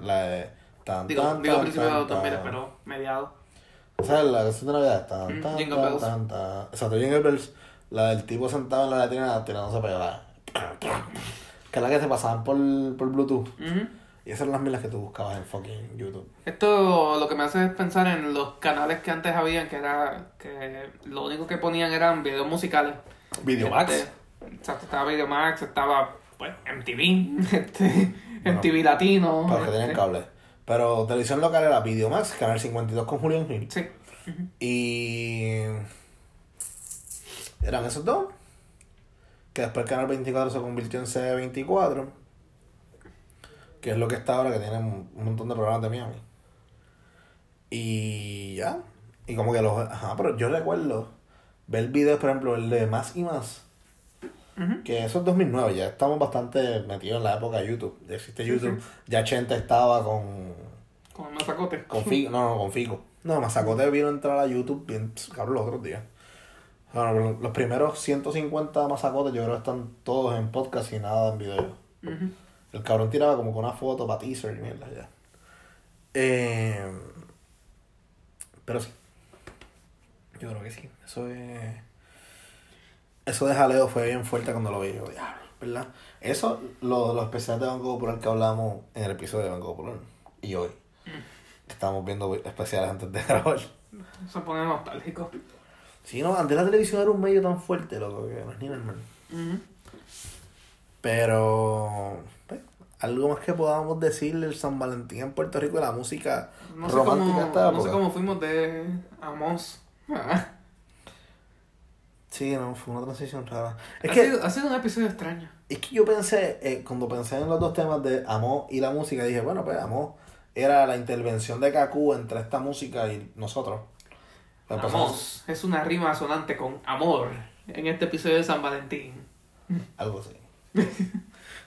la de... Tan, digo, tan, digo tan, principio de los 2000, tan. pero mediados. ¿Sabes la canción de Navidad? Tan, Mm, tan, Jingle tan, Bells. tan, tan. Exacto, Jingle Bells. La del tipo sentado en la letrina tirándose pegada. Que es la que se pasaban por, por Bluetooth. Ujú. Y esas eran las milas que tú buscabas en fucking YouTube. Esto lo que me hace es pensar en los canales que antes habían, que era que lo único que ponían eran videos musicales. Videomax. Este, exacto, estaba Videomax, estaba pues MTV, este, MTV Latino. Para los que tenían este, cable. Pero televisión local era Videomax, Canal 52 con Julián Gil. Sí. Y. Eran esos dos. Que después el canal 24 se convirtió en C24. Que es lo que está ahora, que tiene un montón de programas de Miami. Y ya. Y como que los. Ajá, pero yo recuerdo ver videos, por ejemplo, el de Más y Más. Que eso es 2009, ya estamos bastante metidos en la época de YouTube. Ya existe YouTube. Ya Chente estaba con. Con mazacote. Con Fico, no, no, con Fico. No, Mazacote vino a entrar a YouTube bien, cabrón, los otros días. Bueno, los primeros 150 Mazacotes yo creo que están todos en podcast y nada en video. El cabrón tiraba como con una foto para teaser y mierda ya. Eh, pero sí. Yo creo que sí. Eso es... Eso de jaleo fue bien fuerte cuando lo vi. Yo. ¿verdad? Eso, lo, los especiales de Banco Popular que hablamos en el episodio de Banco Popular. Y hoy. Estamos viendo especiales antes de grabar. Se pone nostálgico. Sí, no, antes la televisión era un medio tan fuerte, loco, que no es ni normal. Pero, pues, algo más que podamos decir del San Valentín en Puerto Rico, la música No sé, romántica cómo, esta no sé época. cómo fuimos de Amos. Ah, Sí, no, fue una transición rara. Es ha, que, sido, ha sido un episodio extraño. es que yo pensé, eh, cuando pensé en los dos temas de Amor y la música, dije, bueno, pues Amor era la intervención de Kaku entre esta música y nosotros. Amos es una rima sonante con amor en este episodio de San Valentín. Algo así.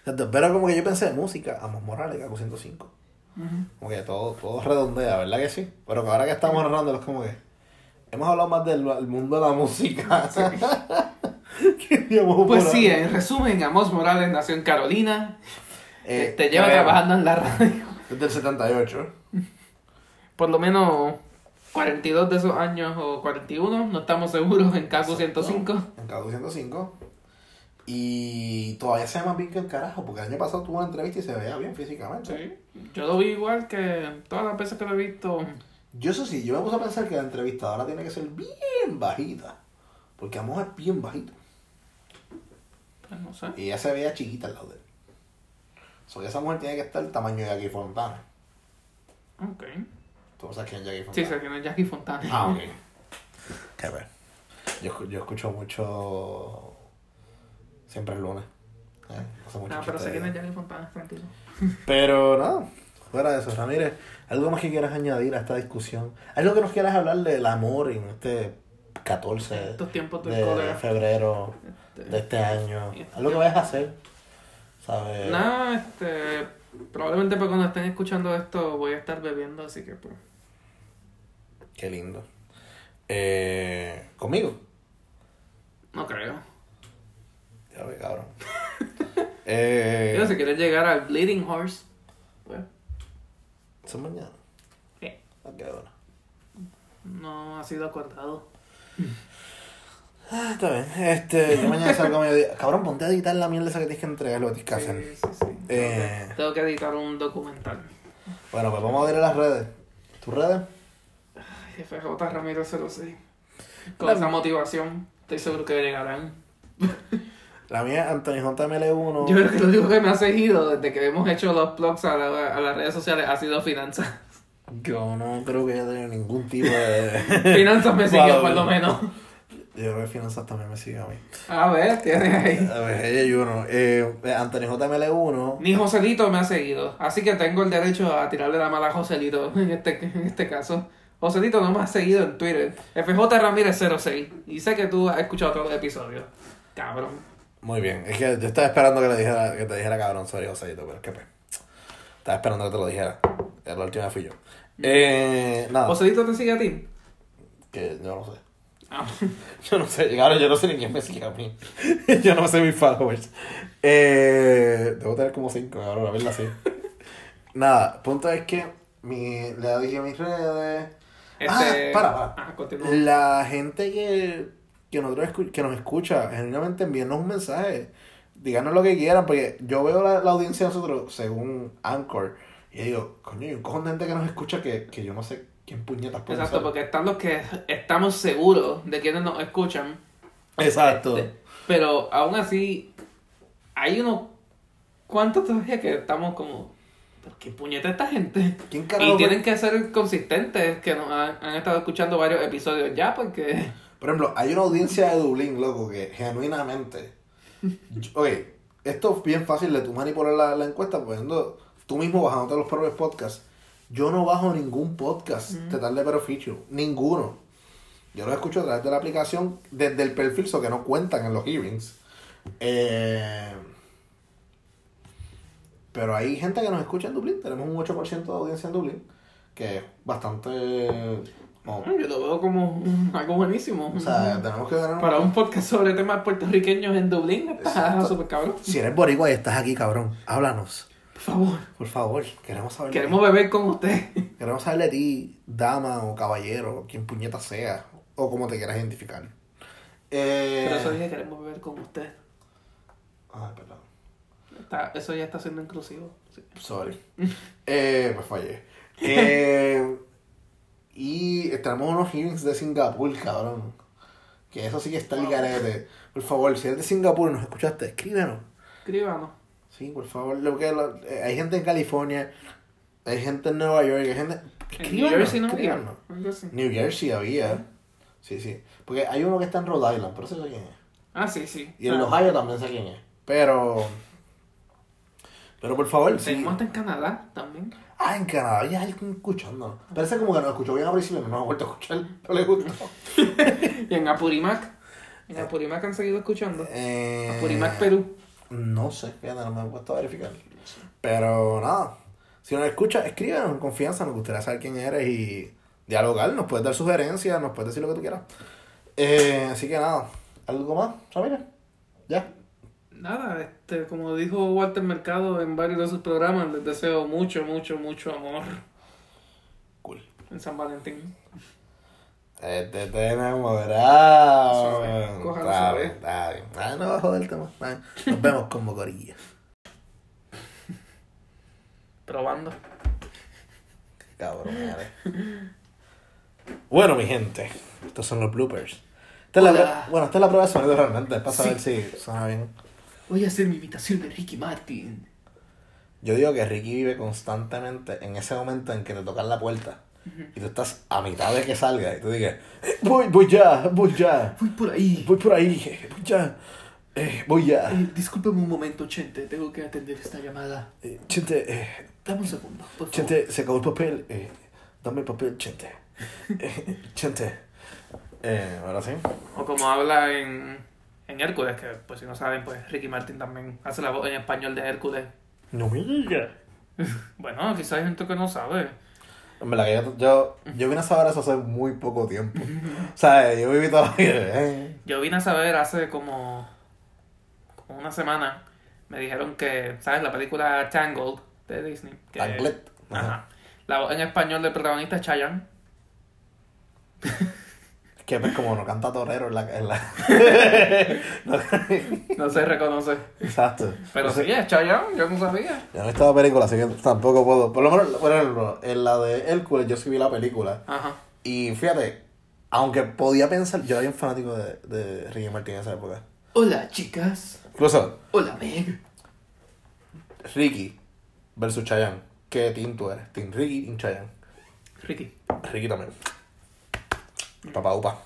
Pero como que yo pensé música, Amos Morales, Kaku 105. Ujú. Como que todo, todo redondea, ¿verdad que sí? Pero que ahora que estamos narrando, es como que hemos hablado más del del mundo de la música. Pues sí, en resumen, Amos Morales nació en Carolina. Eh, te lleva creo, trabajando en la radio. Es del 78. Por lo menos 42 de esos años o 41, no estamos seguros, en Caco 105. En Kaku 105. Y todavía se ve más bien que el carajo, porque el año pasado tuvo una entrevista y se veía bien físicamente. Sí, yo lo vi igual que todas las veces que lo he visto. Yo eso sí, yo me puse a pensar que la entrevistadora tiene que ser bien bajita. Porque Amos es bien bajito. Pues no sé. Y ella se veía chiquita al lado de él. So esa mujer tiene que estar el tamaño de Jackie Fontana. Ok. ¿Tú no sabes quién es Jackie Sí, Fontana? sé quién es Jackie Fontana. Ah, ok. Qué ver. Yo, yo escucho mucho. Siempre el lunes. Eh, hace mucho Ah, pero sé quién de- es Jackie Fontana, tranquilo. Pero nada, fuera de eso, Ramírez, ¿algo más que quieras añadir a esta discusión? ¿Algo que nos quieras hablar del amor en este 14 Estos tiempos del de cólera. febrero Este, de este año? ¿Algo que vayas a hacer? ¿Sabes? Nada, este. Probablemente para cuando estén escuchando esto voy a estar bebiendo, así que pues. Qué lindo. Eh, ¿Conmigo? No creo. Ya ve, cabrón. eh, si quieres llegar al Bleeding Horse, pues. ¿Son mañana? Sí. Ah, qué bueno. No ha sido acordado. Ah, está bien. Este, yo mañana salgo a mediodía. Cabrón, ponte a editar la mierda esa que tienes que entregar, lo que tienes que hacer. Sí, sí, sí. Eh. Tengo que editar un documental. Bueno, pues vamos a ver las redes. ¿Tus redes? Ay, FJ Ramírez 06. Con La- esa motivación, estoy seguro que llegarán. La mía, Anthony JML1. Yo creo que lo único que me ha seguido desde que hemos hecho los blogs a, la- a las redes sociales ha sido finanzas. Yo no creo que haya tenido ningún tipo de. finanzas me siguió por lo menos. Yo creo que Finanzas también me sigue a mí. A ver, tienes ahí. A ver, ella y uno. Eh, Anthony JML1. Ni Joselito me ha seguido, así que tengo el derecho a tirarle la mala a Joselito en este, en este caso. Joselito no me ha seguido en Twitter. FJ Ramírez 06. Y sé que tú has escuchado todos los episodios. Cabrón. Muy bien. Es que yo estaba esperando que, le dijera, que te dijera cabrón sobre Joséito, pero es que pues. Estaba esperando que te lo dijera. La última fui yo. Eh, nada. ¿Joselito te sigue a ti? Que yo no sé. Ah. Yo no sé, ahora yo no sé ni quién me sigue a mí. yo no sé mis followers. Eh, debo tener como cinco, ahora a verla así. Nada, punto es que mi, le dije a mis redes. Este... Ah, para, para. Ah. La gente que, que, nosotros escu- que nos escucha, genuinamente envíenos un mensaje. Díganos lo que quieran, porque yo veo la, la audiencia de nosotros según Anchor. Y digo, coño, hay un cojón de gente que nos escucha que, que yo no sé quién puñetas puede Exacto, porque están los que estamos seguros de quienes nos escuchan. Exacto. Este, Pero aún así, hay unos cuantos todavía que estamos como. ¿Pero qué puñeta esta gente? ¿Quién Y tienen que ser consistentes, que nos han, han estado escuchando varios episodios ya, porque. Por ejemplo, hay una audiencia de Dublín, loco, que genuinamente. Ok, esto es bien fácil de tú manipular la, la encuesta, poniendo tú mismo bajándote los propios podcasts. Yo no bajo ningún podcast de tal de pero feature, ninguno. Yo los escucho a través de la aplicación desde el perfil, so que no cuentan en los hearings. Eh, pero hay gente que nos escucha en Dublín, tenemos un 8% de audiencia en Dublín, que es bastante. como- Yo lo veo como algo buenísimo. o sea, tenemos que ganar Para un podcast sobre temas puertorriqueños en Dublín, está Exacto. súper cabrón. Si eres boricua y estás aquí, cabrón, háblanos. Por favor, Por favor, queremos saber. queremos beber con usted. Queremos saber de ti, dama o caballero, o quien puñeta sea, o como te quieras identificar. Eh, Pero eso dije, queremos beber con usted. Ay, perdón. Está- eso ya está siendo inclusivo. sí. Sorry. eh, pues fallé. Eh, y tenemos unos hearings de Singapur, cabrón. Que eso sí que está el garete. Por favor, si eres de Singapur y nos escuchaste, escríbenos. Escríbanos. Sí, por favor. Lo que lo- eh, hay gente en California, hay gente en Nueva York, hay gente. En New Jersey no había. New Jersey había. Sí, sí. Porque hay uno que está en Rhode Island, pero eso sé quién es. Ah, sí, sí. Y en Ohio también sé quién es. Pero. Pero por favor, sí. Tenemos hasta en Canadá también. Ah, en Canadá había alguien escuchando. Parece como que nos escuchó bien al principio, pero no nos ha vuelto a escuchar. No le gustó. Y en Apurimac. En Apurimac han seguido escuchando. Eh, Apurimac, Perú. No sé, fíjate, no me he puesto a verificar. Pero nada. Si nos escucha, escríbenos en confianza, nos gustaría saber quién eres y dialogar. Nos puedes dar sugerencias, nos puedes decir lo que tú quieras. Eh, así que nada. ¿Algo más, Ramírez? ¿Ya? Nada, este, como dijo Walter Mercado en varios de sus programas, les deseo mucho, mucho, mucho amor Cool. en San Valentín. Este te enamorado. Está bien, está bien. Ah, no va a joder el tema. Está bien. Nos vemos como corillas. Probando. Cabrón, eres. Bueno, mi gente, estos son los bloopers. Esta es la, Hola. bueno, esta es la prueba de sonido realmente, es para Sí. saber si suena bien. Voy a hacer mi imitación de Ricky Martin. Yo digo que Ricky vive constantemente en ese momento en que te tocan la puerta y tú estás a mitad de que salga y tú digas, "Eh, voy, voy ya, voy ya, Voy por ahí. voy por ahí, voy ya, eh, voy ya. Eh, discúlpame un momento, Chente. Tengo que atender esta llamada. Eh, Chente, eh, Dame un segundo, por favor. Chente, se acabó el papel, eh, dame el papel, Chente. Eh, Chente. Eh, ahora sí. O como habla en, en Hércules, que pues si no saben, pues Ricky Martin también hace la voz en español de Hércules. No me digas. Bueno, quizás hay gente que no sabe. En verdad que yo, yo, yo vine a saber eso hace muy poco tiempo. O sea, yo viví toda la vida. eh. Yo vine a saber hace como, como una semana. Me dijeron que, ¿sabes? La película Tangled de Disney. Que, Tangled. Ajá. Ajá. La voz en español del protagonista es Chayanne. Que pues como no canta torero en la... En la... No, No se reconoce. exacto. Pero No sé. sí, es Chayanne, yo no sabía. Yo no he visto la película, así que tampoco puedo. Por lo menos, por ejemplo, en la de Hércules yo sí vi la película. Ajá. Y fíjate, aunque podía pensar, yo era bien fanático de, de Ricky Martin en esa época. Hola, chicas. Incluso, Hola, Meg. Ricky versus Chayanne. ¿Qué team tú eres? Team Ricky y Chayanne. Ricky. Ricky también. 拜拜，欧巴。